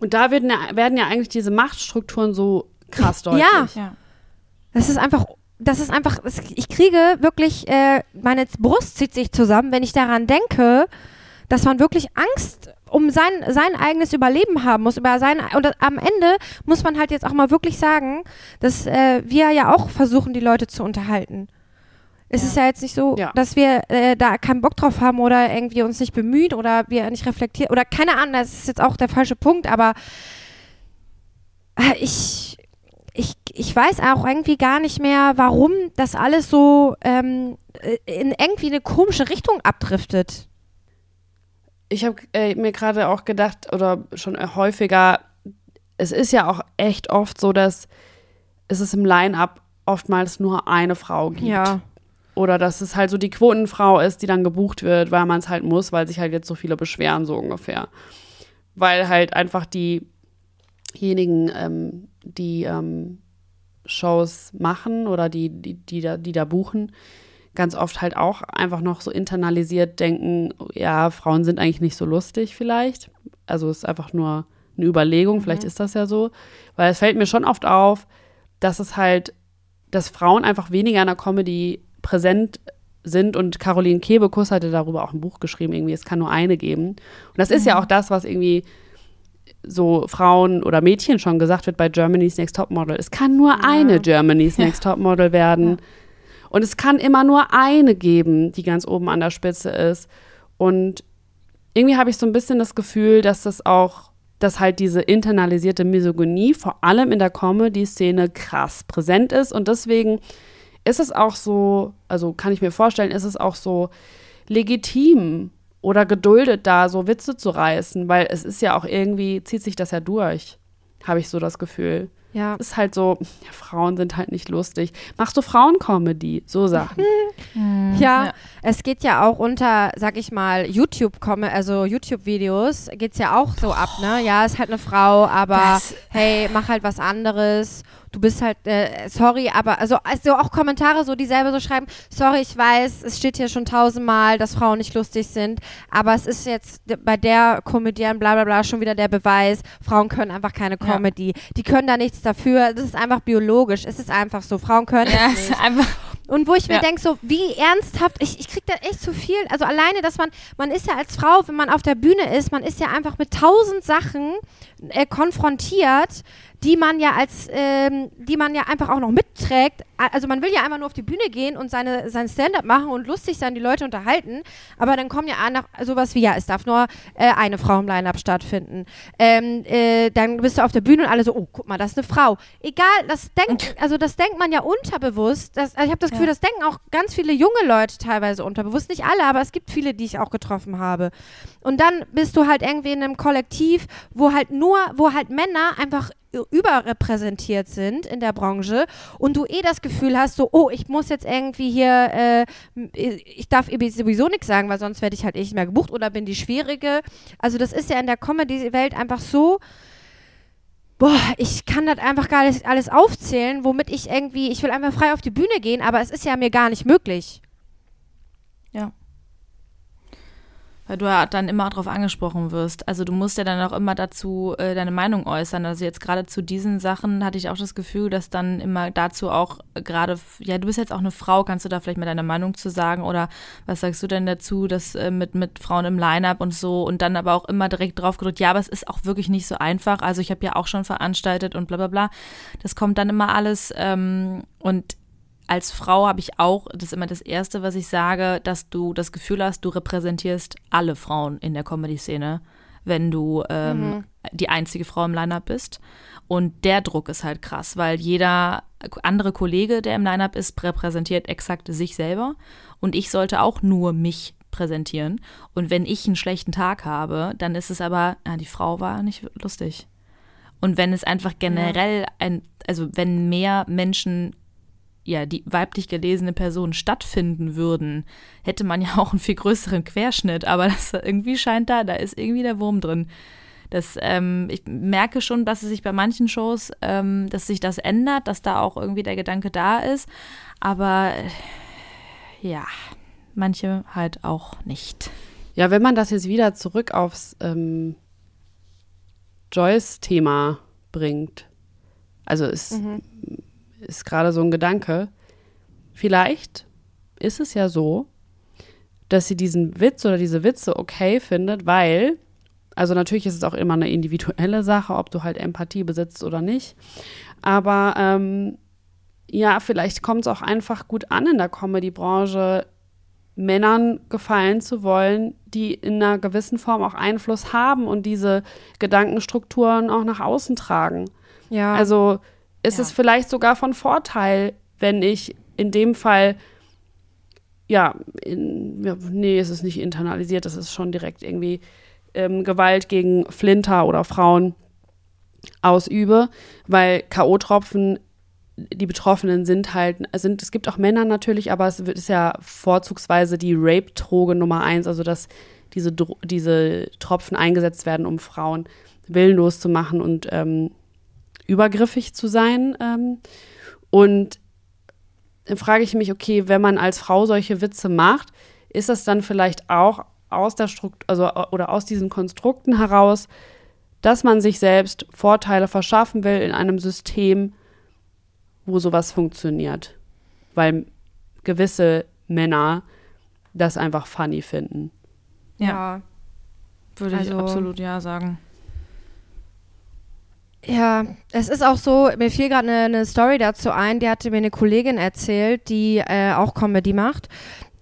Speaker 1: Und da werden ja, werden ja eigentlich diese Machtstrukturen so krass deutlich.
Speaker 3: Ja.
Speaker 4: Ja.
Speaker 3: Das ist einfach, das ist einfach, ich kriege wirklich, äh, meine Brust zieht sich zusammen, wenn ich daran denke, dass man wirklich Angst um sein, sein eigenes Überleben haben muss. Über sein, und das, am Ende muss man halt jetzt auch mal wirklich sagen, dass äh, wir ja auch versuchen, die Leute zu unterhalten. Es ist ja jetzt nicht so,
Speaker 1: Ja.
Speaker 3: dass wir äh, da keinen Bock drauf haben oder irgendwie uns nicht bemühen oder wir nicht reflektieren oder keine Ahnung, das ist jetzt auch der falsche Punkt, aber äh, ich, ich, ich weiß auch irgendwie gar nicht mehr, warum das alles so ähm, äh, in irgendwie eine komische Richtung abdriftet.
Speaker 1: Ich habe äh, mir gerade auch gedacht, oder schon häufiger, es ist ja auch echt oft so, dass es es im Line-Up oftmals nur eine Frau gibt.
Speaker 3: Ja.
Speaker 1: Oder dass es halt so die Quotenfrau ist, die dann gebucht wird, weil man es halt muss, weil sich halt jetzt so viele beschweren, so ungefähr. Weil halt einfach diejenigen, ähm, die ähm, Shows machen oder die, die, die, da, die da buchen, ganz oft halt auch einfach noch so internalisiert denken, ja, Frauen sind eigentlich nicht so lustig vielleicht. Also es ist einfach nur eine Überlegung, vielleicht ist das ja so. Weil es fällt mir schon oft auf, dass es halt, dass Frauen einfach weniger in der Comedy präsent sind und Caroline Kebekus hatte darüber auch ein Buch geschrieben, irgendwie, es kann nur eine geben. Und das ist ja auch das, was irgendwie so Frauen oder Mädchen schon gesagt wird bei Germany's Next Topmodel. Es kann nur eine Germany's Next Topmodel werden. Und es kann immer nur eine geben, die ganz oben an der Spitze ist. Und irgendwie habe ich so ein bisschen das Gefühl, dass das auch, dass halt diese internalisierte Misogynie vor allem in der Comedy-Szene krass präsent ist. Und deswegen ist es auch so, also kann ich mir vorstellen, ist es auch so legitim oder geduldet, da so Witze zu reißen, weil es ist ja auch irgendwie, zieht sich das ja durch, habe ich so das Gefühl.
Speaker 3: Ja.
Speaker 1: Ist halt so, ja, Frauen sind halt nicht lustig. Machst du Frauencomedy? So Sachen.
Speaker 3: Ja,
Speaker 4: Ja.
Speaker 3: es geht ja auch unter, sag ich mal, YouTube komme, also YouTube-Videos geht's ja auch so ab, ne? Ja, ist halt eine Frau, aber
Speaker 4: Das-
Speaker 3: hey, mach halt was anderes. Du bist halt, äh, sorry, aber also, also auch Kommentare so, die selber so schreiben, sorry, ich weiß, es steht hier schon tausendmal, dass Frauen nicht lustig sind, aber es ist jetzt bei der Komödian bla bla bla schon wieder der Beweis, Frauen können einfach keine
Speaker 4: Ja.
Speaker 3: Comedy. Die können da nichts dafür. Das ist einfach biologisch. Es ist einfach so. Frauen können
Speaker 4: Ja,
Speaker 3: es nicht.
Speaker 4: einfach.
Speaker 3: Und wo ich mir
Speaker 4: Ja.
Speaker 3: denke, so wie ernsthaft, ich, ich krieg da echt zu viel. Also alleine, dass man, man ist ja als Frau, wenn man auf der Bühne ist, man ist ja einfach mit tausend Sachen äh, konfrontiert, die man ja als, ähm, die man ja einfach auch noch mitträgt. Also man will ja einfach nur auf die Bühne gehen und seine, sein Stand-up machen und lustig sein, die Leute unterhalten. Aber dann kommen ja auch noch sowas wie, ja, es darf nur äh, eine Frau im Line-Up stattfinden. Ähm, äh, dann bist du auf der Bühne und alle so, oh, guck mal, das ist eine Frau. Egal, das denkt, also das denkt man ja unterbewusst. Das, also ich habe das Gefühl, das denken auch ganz viele junge Leute teilweise unterbewusst. Nicht alle, aber es gibt viele, die ich auch getroffen habe. Und dann bist du halt irgendwie in einem Kollektiv, wo halt nur, wo halt Männer einfach überrepräsentiert sind in der Branche und du eh das Gefühl hast, so, oh, ich muss jetzt irgendwie hier, äh, ich darf sowieso nichts sagen, weil sonst werde ich halt nicht mehr gebucht oder bin die Schwierige. Also das ist ja in der Comedy-Welt einfach so, boah, ich kann das einfach gar nicht alles aufzählen, womit ich irgendwie, ich will einfach frei auf die Bühne gehen, aber es ist ja mir gar nicht möglich.
Speaker 4: Ja. Weil du ja dann immer darauf angesprochen wirst. Also du musst ja dann auch immer dazu äh, deine Meinung äußern. Also jetzt gerade zu diesen Sachen hatte ich auch das Gefühl, dass dann immer dazu auch gerade, ja, du bist jetzt auch eine Frau, kannst du da vielleicht mal deine Meinung zu sagen? Oder was sagst du denn dazu, dass äh, mit, mit Frauen im Line-Up und so und dann aber auch immer direkt drauf gedrückt, ja, aber es ist auch wirklich nicht so einfach. Also ich habe ja auch schon veranstaltet und bla bla bla. Das kommt dann immer alles ähm, und als Frau habe ich auch, das ist immer das Erste, was ich sage, dass du das Gefühl hast, du repräsentierst alle Frauen in der Comedy-Szene, wenn du ähm, mhm. die einzige Frau im Line-Up bist. Und der Druck ist halt krass, weil jeder andere Kollege, der im Line-Up ist, repräsentiert exakt sich selber. Und ich sollte auch nur mich präsentieren. Und wenn ich einen schlechten Tag habe, dann ist es aber, na, die Frau war nicht lustig. Und wenn es einfach generell ein, also wenn mehr Menschen ja, die weiblich gelesene Person stattfinden würden, hätte man ja auch einen viel größeren Querschnitt. Aber das irgendwie scheint da, da ist irgendwie der Wurm drin. Das, ähm, ich merke schon, dass es sich bei manchen Shows, ähm, dass sich das ändert, dass da auch irgendwie der Gedanke da ist. Aber äh, ja, manche halt auch nicht.
Speaker 1: Ja, wenn man das jetzt wieder zurück aufs ähm, Joyce-Thema bringt, also es mhm. Ist gerade so ein Gedanke, vielleicht ist es ja so, dass sie diesen Witz oder diese Witze okay findet, weil also natürlich ist es auch immer eine individuelle Sache, ob du halt Empathie besitzt oder nicht. Aber ähm, ja, vielleicht kommt es auch einfach gut an in der Comedy-Branche, Männern gefallen zu wollen, die in einer gewissen Form auch Einfluss haben und diese Gedankenstrukturen auch nach außen tragen. Ja. Also ist ja. es vielleicht sogar von Vorteil, wenn ich in dem Fall ja, in, ja, nee, es ist nicht internalisiert, das ist schon direkt irgendwie ähm, Gewalt gegen Flinter oder Frauen ausübe, weil K.O.-Tropfen, die Betroffenen sind halt, sind, es gibt auch Männer natürlich, aber es ist ja vorzugsweise die Rape-Droge Nummer eins, also dass diese, diese Tropfen eingesetzt werden, um Frauen willenlos zu machen und ähm, übergriffig zu sein. Ähm, und dann frage ich mich, okay, wenn man als Frau solche Witze macht, ist das dann vielleicht auch aus der Struktur, also oder aus diesen Konstrukten heraus, dass man sich selbst Vorteile verschaffen will in einem System, wo sowas funktioniert. Weil gewisse Männer das einfach funny finden.
Speaker 4: Ja. Würde also, ich absolut ja sagen.
Speaker 3: Ja, es ist auch so, mir fiel gerade eine, eine, Story dazu ein, die hatte mir eine Kollegin erzählt, die äh, auch Comedy macht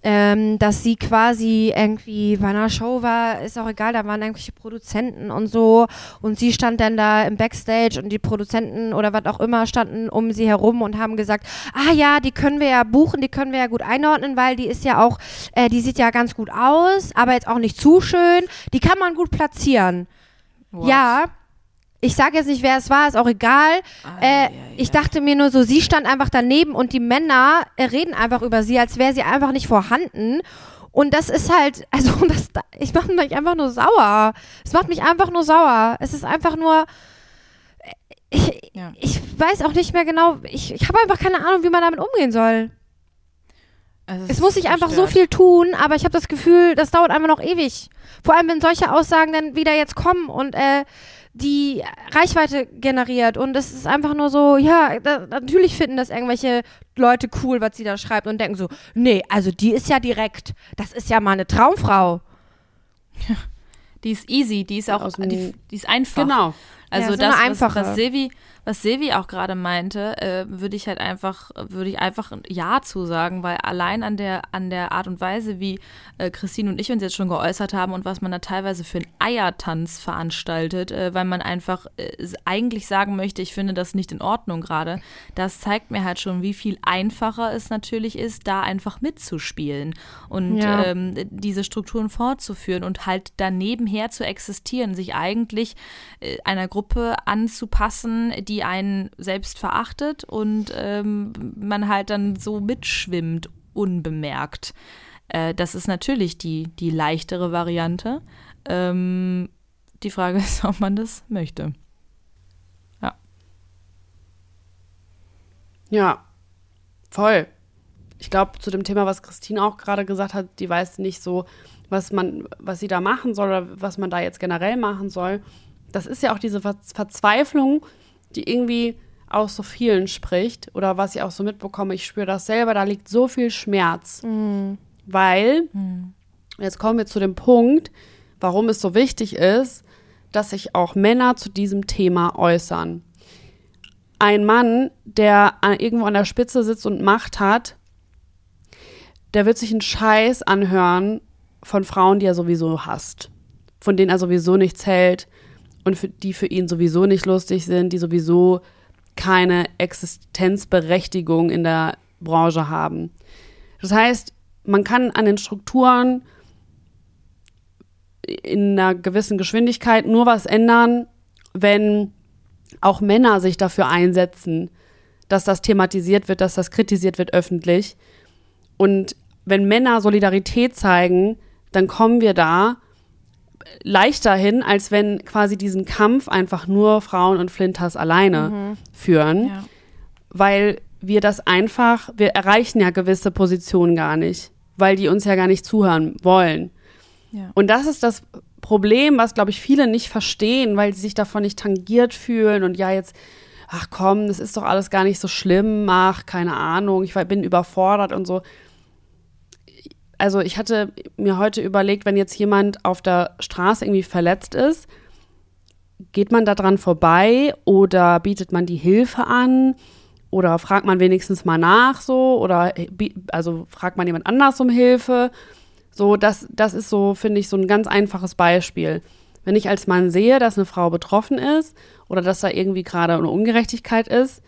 Speaker 3: ähm, dass sie quasi irgendwie bei einer Show war, ist auch egal, da waren irgendwelche Produzenten und so und sie stand dann da im Backstage und die Produzenten oder was auch immer standen um sie herum und haben gesagt, ah ja, die können wir ja buchen, die können wir ja gut einordnen, weil die ist ja auch, äh, die sieht ja ganz gut aus, aber jetzt auch nicht zu schön, die kann man gut platzieren. What? Ja, ich sage jetzt nicht, wer es war, ist auch egal. Ah, äh, ja, ja. Ich dachte mir nur so, sie stand einfach daneben und die Männer äh, reden einfach über sie, als wäre sie einfach nicht vorhanden. Und das ist halt, also das, ich mache mich einfach nur sauer. Es macht mich einfach nur sauer. Es ist einfach nur, äh, ich, ja. ich weiß auch nicht mehr genau, ich, ich habe einfach keine Ahnung, wie man damit umgehen soll. Also es muss sich einfach so viel tun, aber ich habe das Gefühl, das dauert einfach noch ewig. Vor allem, wenn solche Aussagen dann wieder jetzt kommen und äh, die Reichweite generiert. Und es ist einfach nur so, ja, da, natürlich finden das irgendwelche Leute cool, was sie da schreibt und denken so, nee, also die ist ja direkt, das ist ja mal eine Traumfrau.
Speaker 4: Ja, die ist easy, die ist auch, die, die, ist einfach.
Speaker 1: Genau.
Speaker 4: Also ja, das, was, was Silvi was Silvi auch gerade meinte, äh, würde ich halt einfach, würde ich einfach Ja zu sagen, weil allein an der, an der Art und Weise, wie äh, Christine und ich uns jetzt schon geäußert haben und was man da teilweise für einen Eiertanz veranstaltet, äh, weil man einfach äh, eigentlich sagen möchte, ich finde das nicht in Ordnung gerade, das zeigt mir halt schon, wie viel einfacher es natürlich ist, da einfach mitzuspielen und ja. ähm, diese Strukturen fortzuführen und halt daneben her zu existieren, sich eigentlich äh, einer Gruppe anzupassen, die die einen selbst verachtet und ähm, man halt dann so mitschwimmt, unbemerkt. Äh, das ist natürlich die, die leichtere Variante. Ähm, die Frage ist, ob man das möchte. Ja.
Speaker 1: Ja, voll. Ich glaube, zu dem Thema, was Christine auch gerade gesagt hat, die weiß nicht so, was man, was sie da machen soll oder was man da jetzt generell machen soll. Das ist ja auch diese Verzweiflung, die irgendwie aus so vielen spricht oder was ich auch so mitbekomme, ich spüre das selber, da liegt so viel Schmerz. Mhm. Weil, mhm. jetzt kommen wir zu dem Punkt, warum es so wichtig ist, dass sich auch Männer zu diesem Thema äußern. ein Mann, der an, irgendwo an der Spitze sitzt und Macht hat, der wird sich einen Scheiß anhören von Frauen, die er sowieso hasst, von denen er sowieso nichts hält und für, die für ihn sowieso nicht lustig sind, die sowieso keine Existenzberechtigung in der Branche haben. Das heißt, man kann an den Strukturen in einer gewissen Geschwindigkeit nur was ändern, wenn auch Männer sich dafür einsetzen, dass das thematisiert wird, dass das kritisiert wird öffentlich. Und wenn Männer Solidarität zeigen, dann kommen wir da leichter hin, als wenn quasi diesen Kampf einfach nur Frauen und Flinters alleine mhm. führen. Ja. Weil wir das einfach, wir erreichen ja gewisse Positionen gar nicht, weil die uns ja gar nicht zuhören wollen. Ja. Und das ist das Problem, was, glaube ich, viele nicht verstehen, weil sie sich davon nicht tangiert fühlen und ja, jetzt, ach komm, das ist doch alles gar nicht so schlimm, ach, keine Ahnung, ich bin überfordert und so. Also ich hatte mir heute überlegt, wenn jetzt jemand auf der Straße irgendwie verletzt ist, geht man da dran vorbei oder bietet man die Hilfe an? Oder fragt man wenigstens mal nach so? Oder also fragt man jemand anders um Hilfe? So, das, das ist so, finde ich, so ein ganz einfaches Beispiel. Wenn ich als Mann sehe, dass eine Frau betroffen ist oder dass da irgendwie gerade eine Ungerechtigkeit ist,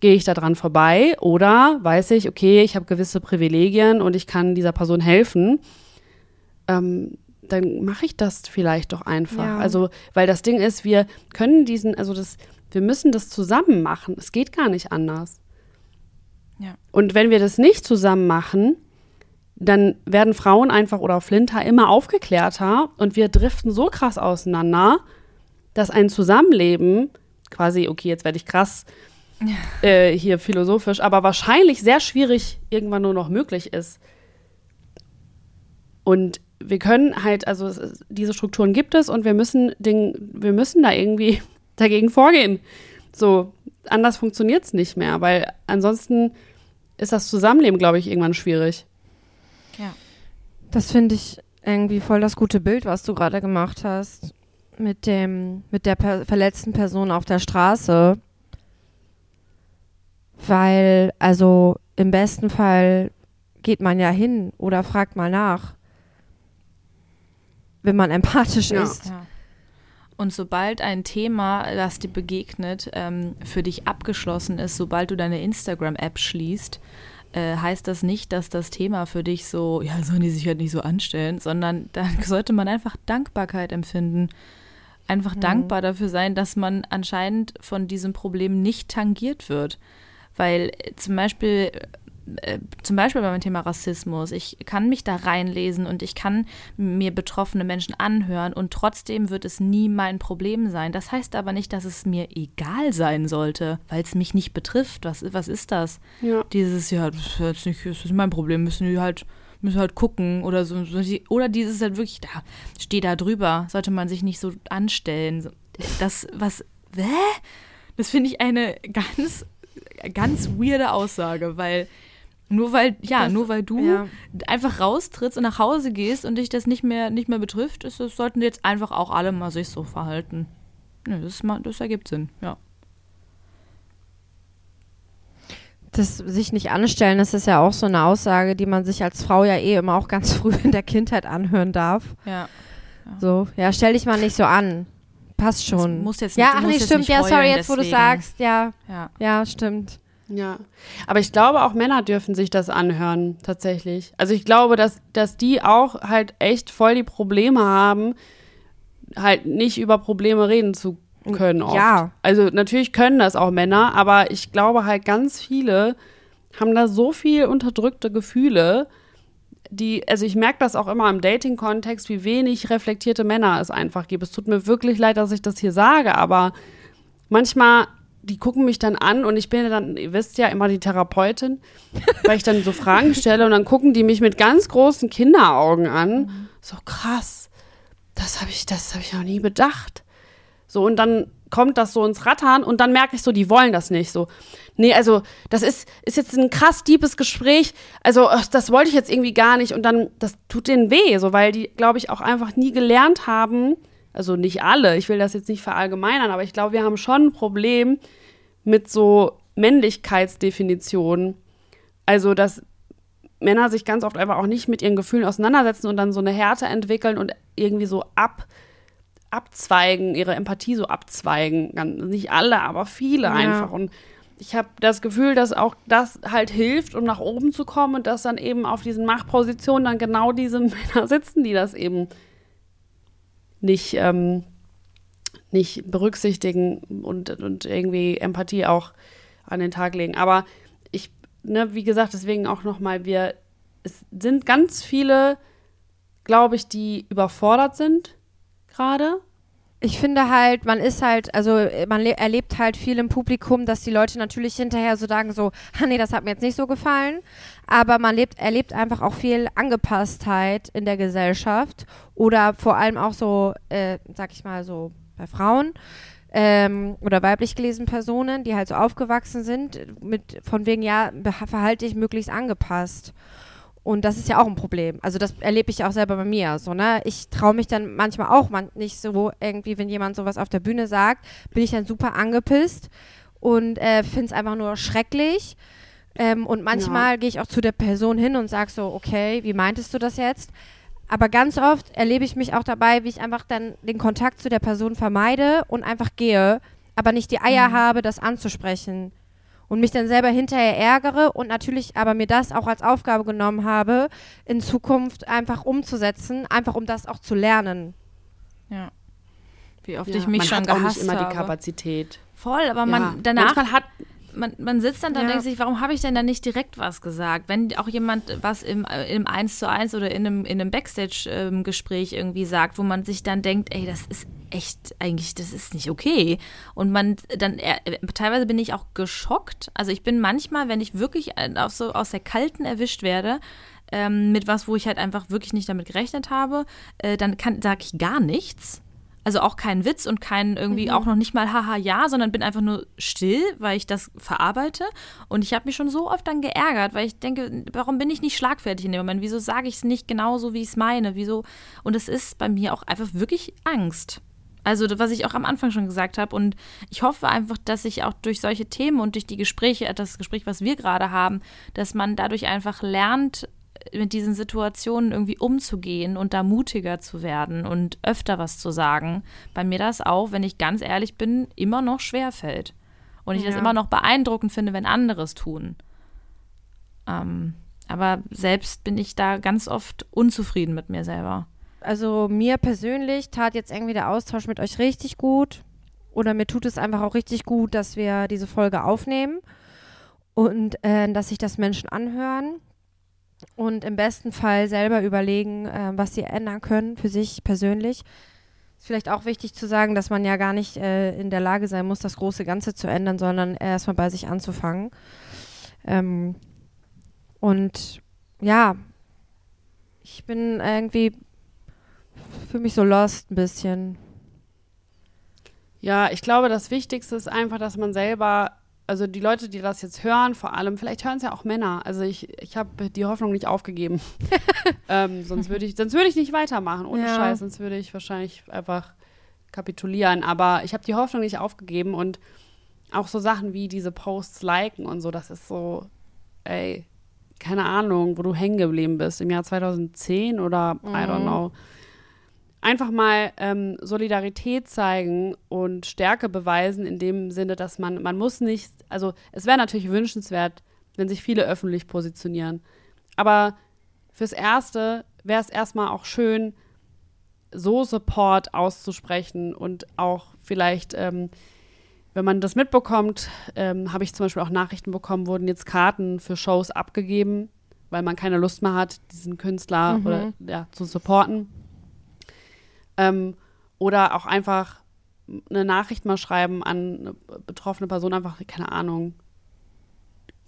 Speaker 1: gehe ich da dran vorbei oder weiß ich, okay, ich habe gewisse Privilegien und ich kann dieser Person helfen, ähm, dann mache ich das vielleicht doch einfach. Ja. Also, weil das Ding ist, wir können diesen, also das, wir müssen das zusammen machen. Es geht gar nicht anders. Ja. Und wenn wir das nicht zusammen machen, dann werden Frauen einfach oder Flinter immer aufgeklärter und wir driften so krass auseinander, dass ein Zusammenleben quasi, okay, jetzt werde ich krass äh, hier philosophisch, aber wahrscheinlich sehr schwierig irgendwann nur noch möglich ist. Und wir können halt, also es, diese Strukturen gibt es und wir müssen, den, wir müssen da irgendwie dagegen vorgehen. So, anders funktioniert es nicht mehr, weil ansonsten ist das Zusammenleben, glaube ich, irgendwann schwierig.
Speaker 3: Ja. Das finde ich irgendwie voll das gute Bild, was du gerade gemacht hast. Mit dem, mit der per verletzten Person auf der Straße. Weil, also im besten Fall geht man ja hin oder fragt mal nach, wenn man empathisch ja. ist. Ja.
Speaker 4: Und sobald ein Thema, das dir begegnet, ähm, für dich abgeschlossen ist, sobald du deine Instagram-App schließt, äh, heißt das nicht, dass das Thema für dich so, ja, sollen die sich halt nicht so anstellen, sondern dann sollte man einfach Dankbarkeit empfinden. Einfach mhm. dankbar dafür sein, dass man anscheinend von diesem Problem nicht tangiert wird. Weil äh, zum Beispiel äh, zum Beispiel beim Thema Rassismus, ich kann mich da reinlesen und ich kann mir betroffene Menschen anhören und trotzdem wird es nie mein Problem sein. Das heißt aber nicht, dass es mir egal sein sollte, weil es mich nicht betrifft. Was, was ist das? Ja. Dieses, ja, das ist, nicht, das ist mein Problem, müssen die halt müssen halt gucken oder so. Oder dieses halt wirklich, da steht da drüber, sollte man sich nicht so anstellen. Das, was, hä? Das finde ich eine ganz, ganz weirde Aussage, weil nur weil, ja, das, nur weil du ja. einfach raustrittst und nach Hause gehst und dich das nicht mehr, nicht mehr betrifft, ist, das sollten jetzt einfach auch alle mal sich so verhalten. Ja, das, das ergibt Sinn, ja.
Speaker 3: Das sich nicht anstellen, das ist ja auch so eine Aussage, die man sich als Frau ja eh immer auch ganz früh in der Kindheit anhören darf. Ja. ja. So, ja, stell dich mal nicht so an. Passt schon. Das muss jetzt nicht, ja, ach nee, stimmt. Ja, sorry, jetzt deswegen. wo du sagst. Ja, ja, ja stimmt.
Speaker 1: Ja, aber ich glaube, auch Männer dürfen sich das anhören, tatsächlich. Also ich glaube, dass, dass die auch halt echt voll die Probleme haben, halt nicht über Probleme reden zu können. Oft. Ja. Also natürlich können das auch Männer, aber ich glaube halt ganz viele haben da so viel unterdrückte Gefühle, die, also ich merke das auch immer im Dating-Kontext, wie wenig reflektierte Männer es einfach gibt. Es tut mir wirklich leid, dass ich das hier sage, aber manchmal die gucken mich dann an und ich bin ja dann, ihr wisst ja, immer die Therapeutin, weil ich dann so Fragen stelle und dann gucken die mich mit ganz großen Kinderaugen an. Mhm. So krass, das habe ich, das habe ich noch nie bedacht. So und dann kommt das so ins Rattern und dann merke ich so, die wollen das nicht so. Nee, also das ist, ist jetzt ein krass deepes Gespräch. Also das wollte ich jetzt irgendwie gar nicht und dann, das tut denen weh, so weil die, glaube ich, auch einfach nie gelernt haben, also nicht alle, ich will das jetzt nicht verallgemeinern, aber ich glaube, wir haben schon ein Problem, mit so Männlichkeitsdefinitionen. Also, dass Männer sich ganz oft einfach auch nicht mit ihren Gefühlen auseinandersetzen und dann so eine Härte entwickeln und irgendwie so ab, abzweigen, ihre Empathie so abzweigen. Nicht alle, aber viele ja. einfach. Und ich habe das Gefühl, dass auch das halt hilft, um nach oben zu kommen und dass dann eben auf diesen Machtpositionen dann genau diese Männer sitzen, die das eben nicht, ähm, nicht berücksichtigen und, und irgendwie Empathie auch an den Tag legen. Aber ich, ne, wie gesagt, deswegen auch nochmal, wir, es sind ganz viele, glaube ich, die überfordert sind gerade.
Speaker 3: Ich finde halt, man ist halt, also man erlebt halt viel im Publikum, dass die Leute natürlich hinterher so sagen so, ah nee, das hat mir jetzt nicht so gefallen. Aber man lebt, erlebt einfach auch viel Angepasstheit in der Gesellschaft oder vor allem auch so, äh, sag ich mal so, bei Frauen ähm, oder weiblich gelesenen Personen, die halt so aufgewachsen sind, mit von wegen, ja, verhalte ich möglichst angepasst. Und das ist ja auch ein Problem. Also das erlebe ich auch selber bei mir. So, ne? Ich traue mich dann manchmal auch man nicht so irgendwie, wenn jemand sowas auf der Bühne sagt, bin ich dann super angepisst und äh, finde es einfach nur schrecklich. Ähm, und manchmal ja. gehe ich auch zu der Person hin und sage so, okay, wie meintest du das jetzt? Aber ganz oft erlebe ich mich auch dabei, wie ich einfach dann den Kontakt zu der Person vermeide und einfach gehe, aber nicht die Eier mhm. habe, das anzusprechen. Und mich dann selber hinterher ärgere und natürlich aber mir das auch als Aufgabe genommen habe, in Zukunft einfach umzusetzen, einfach um das auch zu lernen.
Speaker 4: Ja. Wie oft ja, ich mich schon gehasst habe. Man hat auch nicht immer
Speaker 1: habe. die Kapazität.
Speaker 4: Voll, aber man ja. danach Manchmal hat man, man sitzt dann da ja. und denkt sich, warum habe ich denn da nicht direkt was gesagt? Wenn auch jemand was im, im 1 zu 1 oder in einem, in einem Backstage-Gespräch irgendwie sagt, wo man sich dann denkt, ey, das ist echt eigentlich, das ist nicht okay. Und man dann, äh, teilweise bin ich auch geschockt. Also ich bin manchmal, wenn ich wirklich so aus der Kalten erwischt werde, ähm, mit was, wo ich halt einfach wirklich nicht damit gerechnet habe, äh, dann sage ich gar nichts also auch keinen Witz und keinen irgendwie mhm. auch noch nicht mal haha ja, sondern bin einfach nur still, weil ich das verarbeite. Und ich habe mich schon so oft dann geärgert, weil ich denke, warum bin ich nicht schlagfertig in dem Moment? Wieso sage ich es nicht genauso, wie ich es meine? Wieso? Und es ist bei mir auch einfach wirklich Angst. Also, was ich auch am Anfang schon gesagt habe. Und ich hoffe einfach, dass ich auch durch solche Themen und durch die Gespräche, das Gespräch, was wir gerade haben, dass man dadurch einfach lernt, mit diesen Situationen irgendwie umzugehen und da mutiger zu werden und öfter was zu sagen, bei mir das auch, wenn ich ganz ehrlich bin, immer noch schwer fällt. Und ich ja. das immer noch beeindruckend finde, wenn andere es tun. Ähm, aber selbst bin ich da ganz oft unzufrieden mit mir selber.
Speaker 3: Also mir persönlich tat jetzt irgendwie der Austausch mit euch richtig gut. Oder mir tut es einfach auch richtig gut, dass wir diese Folge aufnehmen und äh, dass sich das Menschen anhören und im besten Fall selber überlegen, äh, was sie ändern können für sich persönlich. Ist vielleicht auch wichtig zu sagen, dass man ja gar nicht äh, in der Lage sein muss, das große Ganze zu ändern, sondern erstmal bei sich anzufangen. Ähm, und ja, ich bin irgendwie für mich so lost ein bisschen.
Speaker 1: Ja, ich glaube, das Wichtigste ist einfach, dass man selber also die Leute, die das jetzt hören, vor allem, vielleicht hören es ja auch Männer. Also ich, ich habe die Hoffnung nicht aufgegeben. ähm, sonst würde ich, sonst ich nicht weitermachen. Ohne ja. Scheiß, sonst würde ich wahrscheinlich einfach kapitulieren. Aber ich habe die Hoffnung nicht aufgegeben und auch so Sachen wie diese Posts liken und so, das ist so, ey, keine Ahnung, wo du hängen geblieben bist. Im Jahr 2010 oder mhm. I don't mhm. know einfach mal ähm, Solidarität zeigen und Stärke beweisen in dem Sinne, dass man, man muss nicht, also es wäre natürlich wünschenswert, wenn sich viele öffentlich positionieren. Aber fürs Erste wäre es erstmal auch schön, so Support auszusprechen und auch vielleicht, ähm, wenn man das mitbekommt, ähm, habe ich zum Beispiel auch Nachrichten bekommen, wurden jetzt Karten für Shows abgegeben, weil man keine Lust mehr hat, diesen Künstler mhm. oder, ja, zu supporten. Ähm, oder auch einfach eine Nachricht mal schreiben an eine betroffene Person, einfach, keine Ahnung,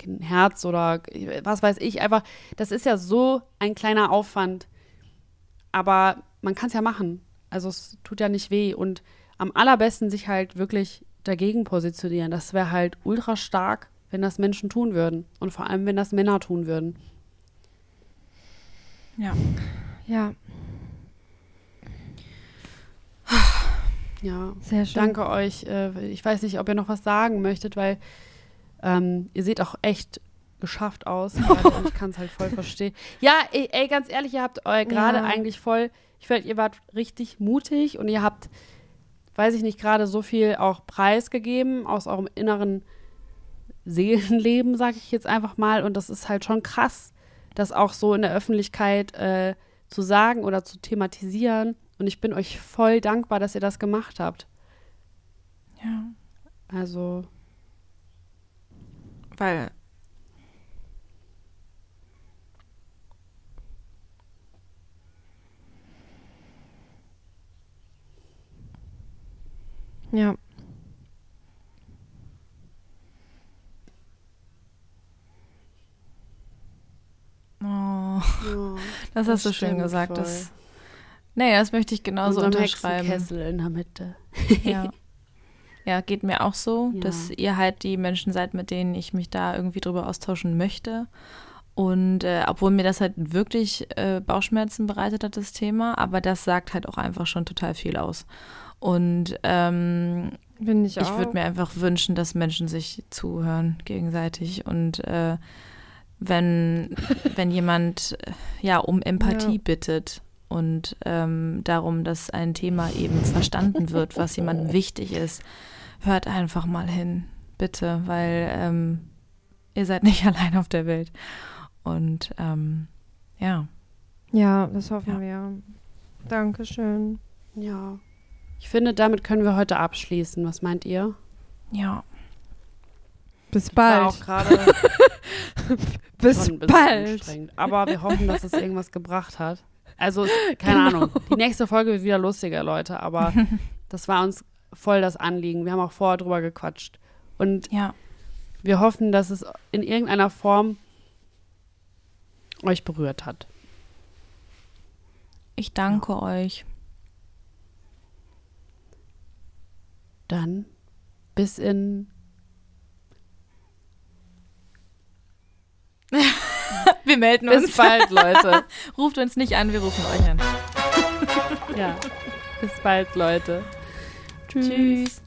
Speaker 1: ein Herz oder was weiß ich. Einfach, das ist ja so ein kleiner Aufwand. Aber man kann es ja machen. Also es tut ja nicht weh. Und am allerbesten sich halt wirklich dagegen positionieren. Das wäre halt ultra stark, wenn das Menschen tun würden. Und vor allem, wenn das Männer tun würden.
Speaker 3: Ja. Ja.
Speaker 1: Ja,
Speaker 3: Sehr schön.
Speaker 1: danke euch. Äh, Ich weiß nicht, ob ihr noch was sagen möchtet, weil ähm, ihr seht auch echt geschafft aus. ich kann es halt voll verstehen. Ja, ey, ey, ganz ehrlich, ihr habt euer gerade
Speaker 3: Ja.
Speaker 1: eigentlich voll, ich finde, ihr wart richtig mutig und ihr habt, weiß ich nicht, gerade so viel auch preisgegeben aus eurem inneren Seelenleben, sage ich jetzt einfach mal. Und das ist halt schon krass, das auch so in der Öffentlichkeit äh, zu sagen oder zu thematisieren. Und ich bin euch voll dankbar, dass ihr das gemacht habt.
Speaker 4: Ja.
Speaker 1: Also,
Speaker 4: Weil
Speaker 3: Ja.
Speaker 4: Oh,
Speaker 1: ja,
Speaker 4: das hast du schön gesagt.
Speaker 1: voll.
Speaker 4: Das, nee, das möchte ich genauso
Speaker 1: unserem
Speaker 4: unterschreiben.
Speaker 1: Hexenkessel in der Mitte.
Speaker 4: Ja. ja, geht mir auch so,
Speaker 1: Ja.
Speaker 4: dass ihr halt die Menschen seid, mit denen ich mich da irgendwie drüber austauschen möchte. Und äh, obwohl mir das halt wirklich äh, Bauchschmerzen bereitet hat, das Thema, aber das sagt halt auch einfach schon total viel aus. Und ähm,
Speaker 3: ich auch.
Speaker 4: ich würde mir einfach wünschen, dass Menschen sich zuhören gegenseitig und äh, wenn, wenn jemand äh, ja um Empathie
Speaker 3: Ja.
Speaker 4: bittet und ähm, darum, dass ein Thema eben verstanden wird, was jemandem wichtig ist, hört einfach mal hin, bitte, weil ähm, ihr seid nicht allein auf der Welt. Und ähm, ja,
Speaker 3: Ja, das hoffen
Speaker 4: Ja.
Speaker 3: wir. Dankeschön.
Speaker 1: Ja. Ich finde, damit können wir heute abschließen. Was meint ihr?
Speaker 4: ja,
Speaker 3: Bis
Speaker 1: War auch
Speaker 3: bald.
Speaker 1: gerade
Speaker 3: Bis bald.
Speaker 1: anstrengend. Aber wir hoffen, dass es irgendwas gebracht hat. Also, keine Ahnung. Die nächste Folge wird wieder lustiger, Leute. Aber das war uns voll das Anliegen. Wir haben auch vorher drüber gequatscht. Und
Speaker 4: ja,
Speaker 1: wir hoffen, dass es in irgendeiner Form euch berührt hat.
Speaker 4: ich danke euch.
Speaker 1: Dann bis in
Speaker 4: Wir melden
Speaker 1: bis
Speaker 4: uns.
Speaker 1: bald, Leute.
Speaker 4: Ruft uns nicht an, wir rufen euch an.
Speaker 1: Ja. Bis bald, Leute.
Speaker 4: Tschüss.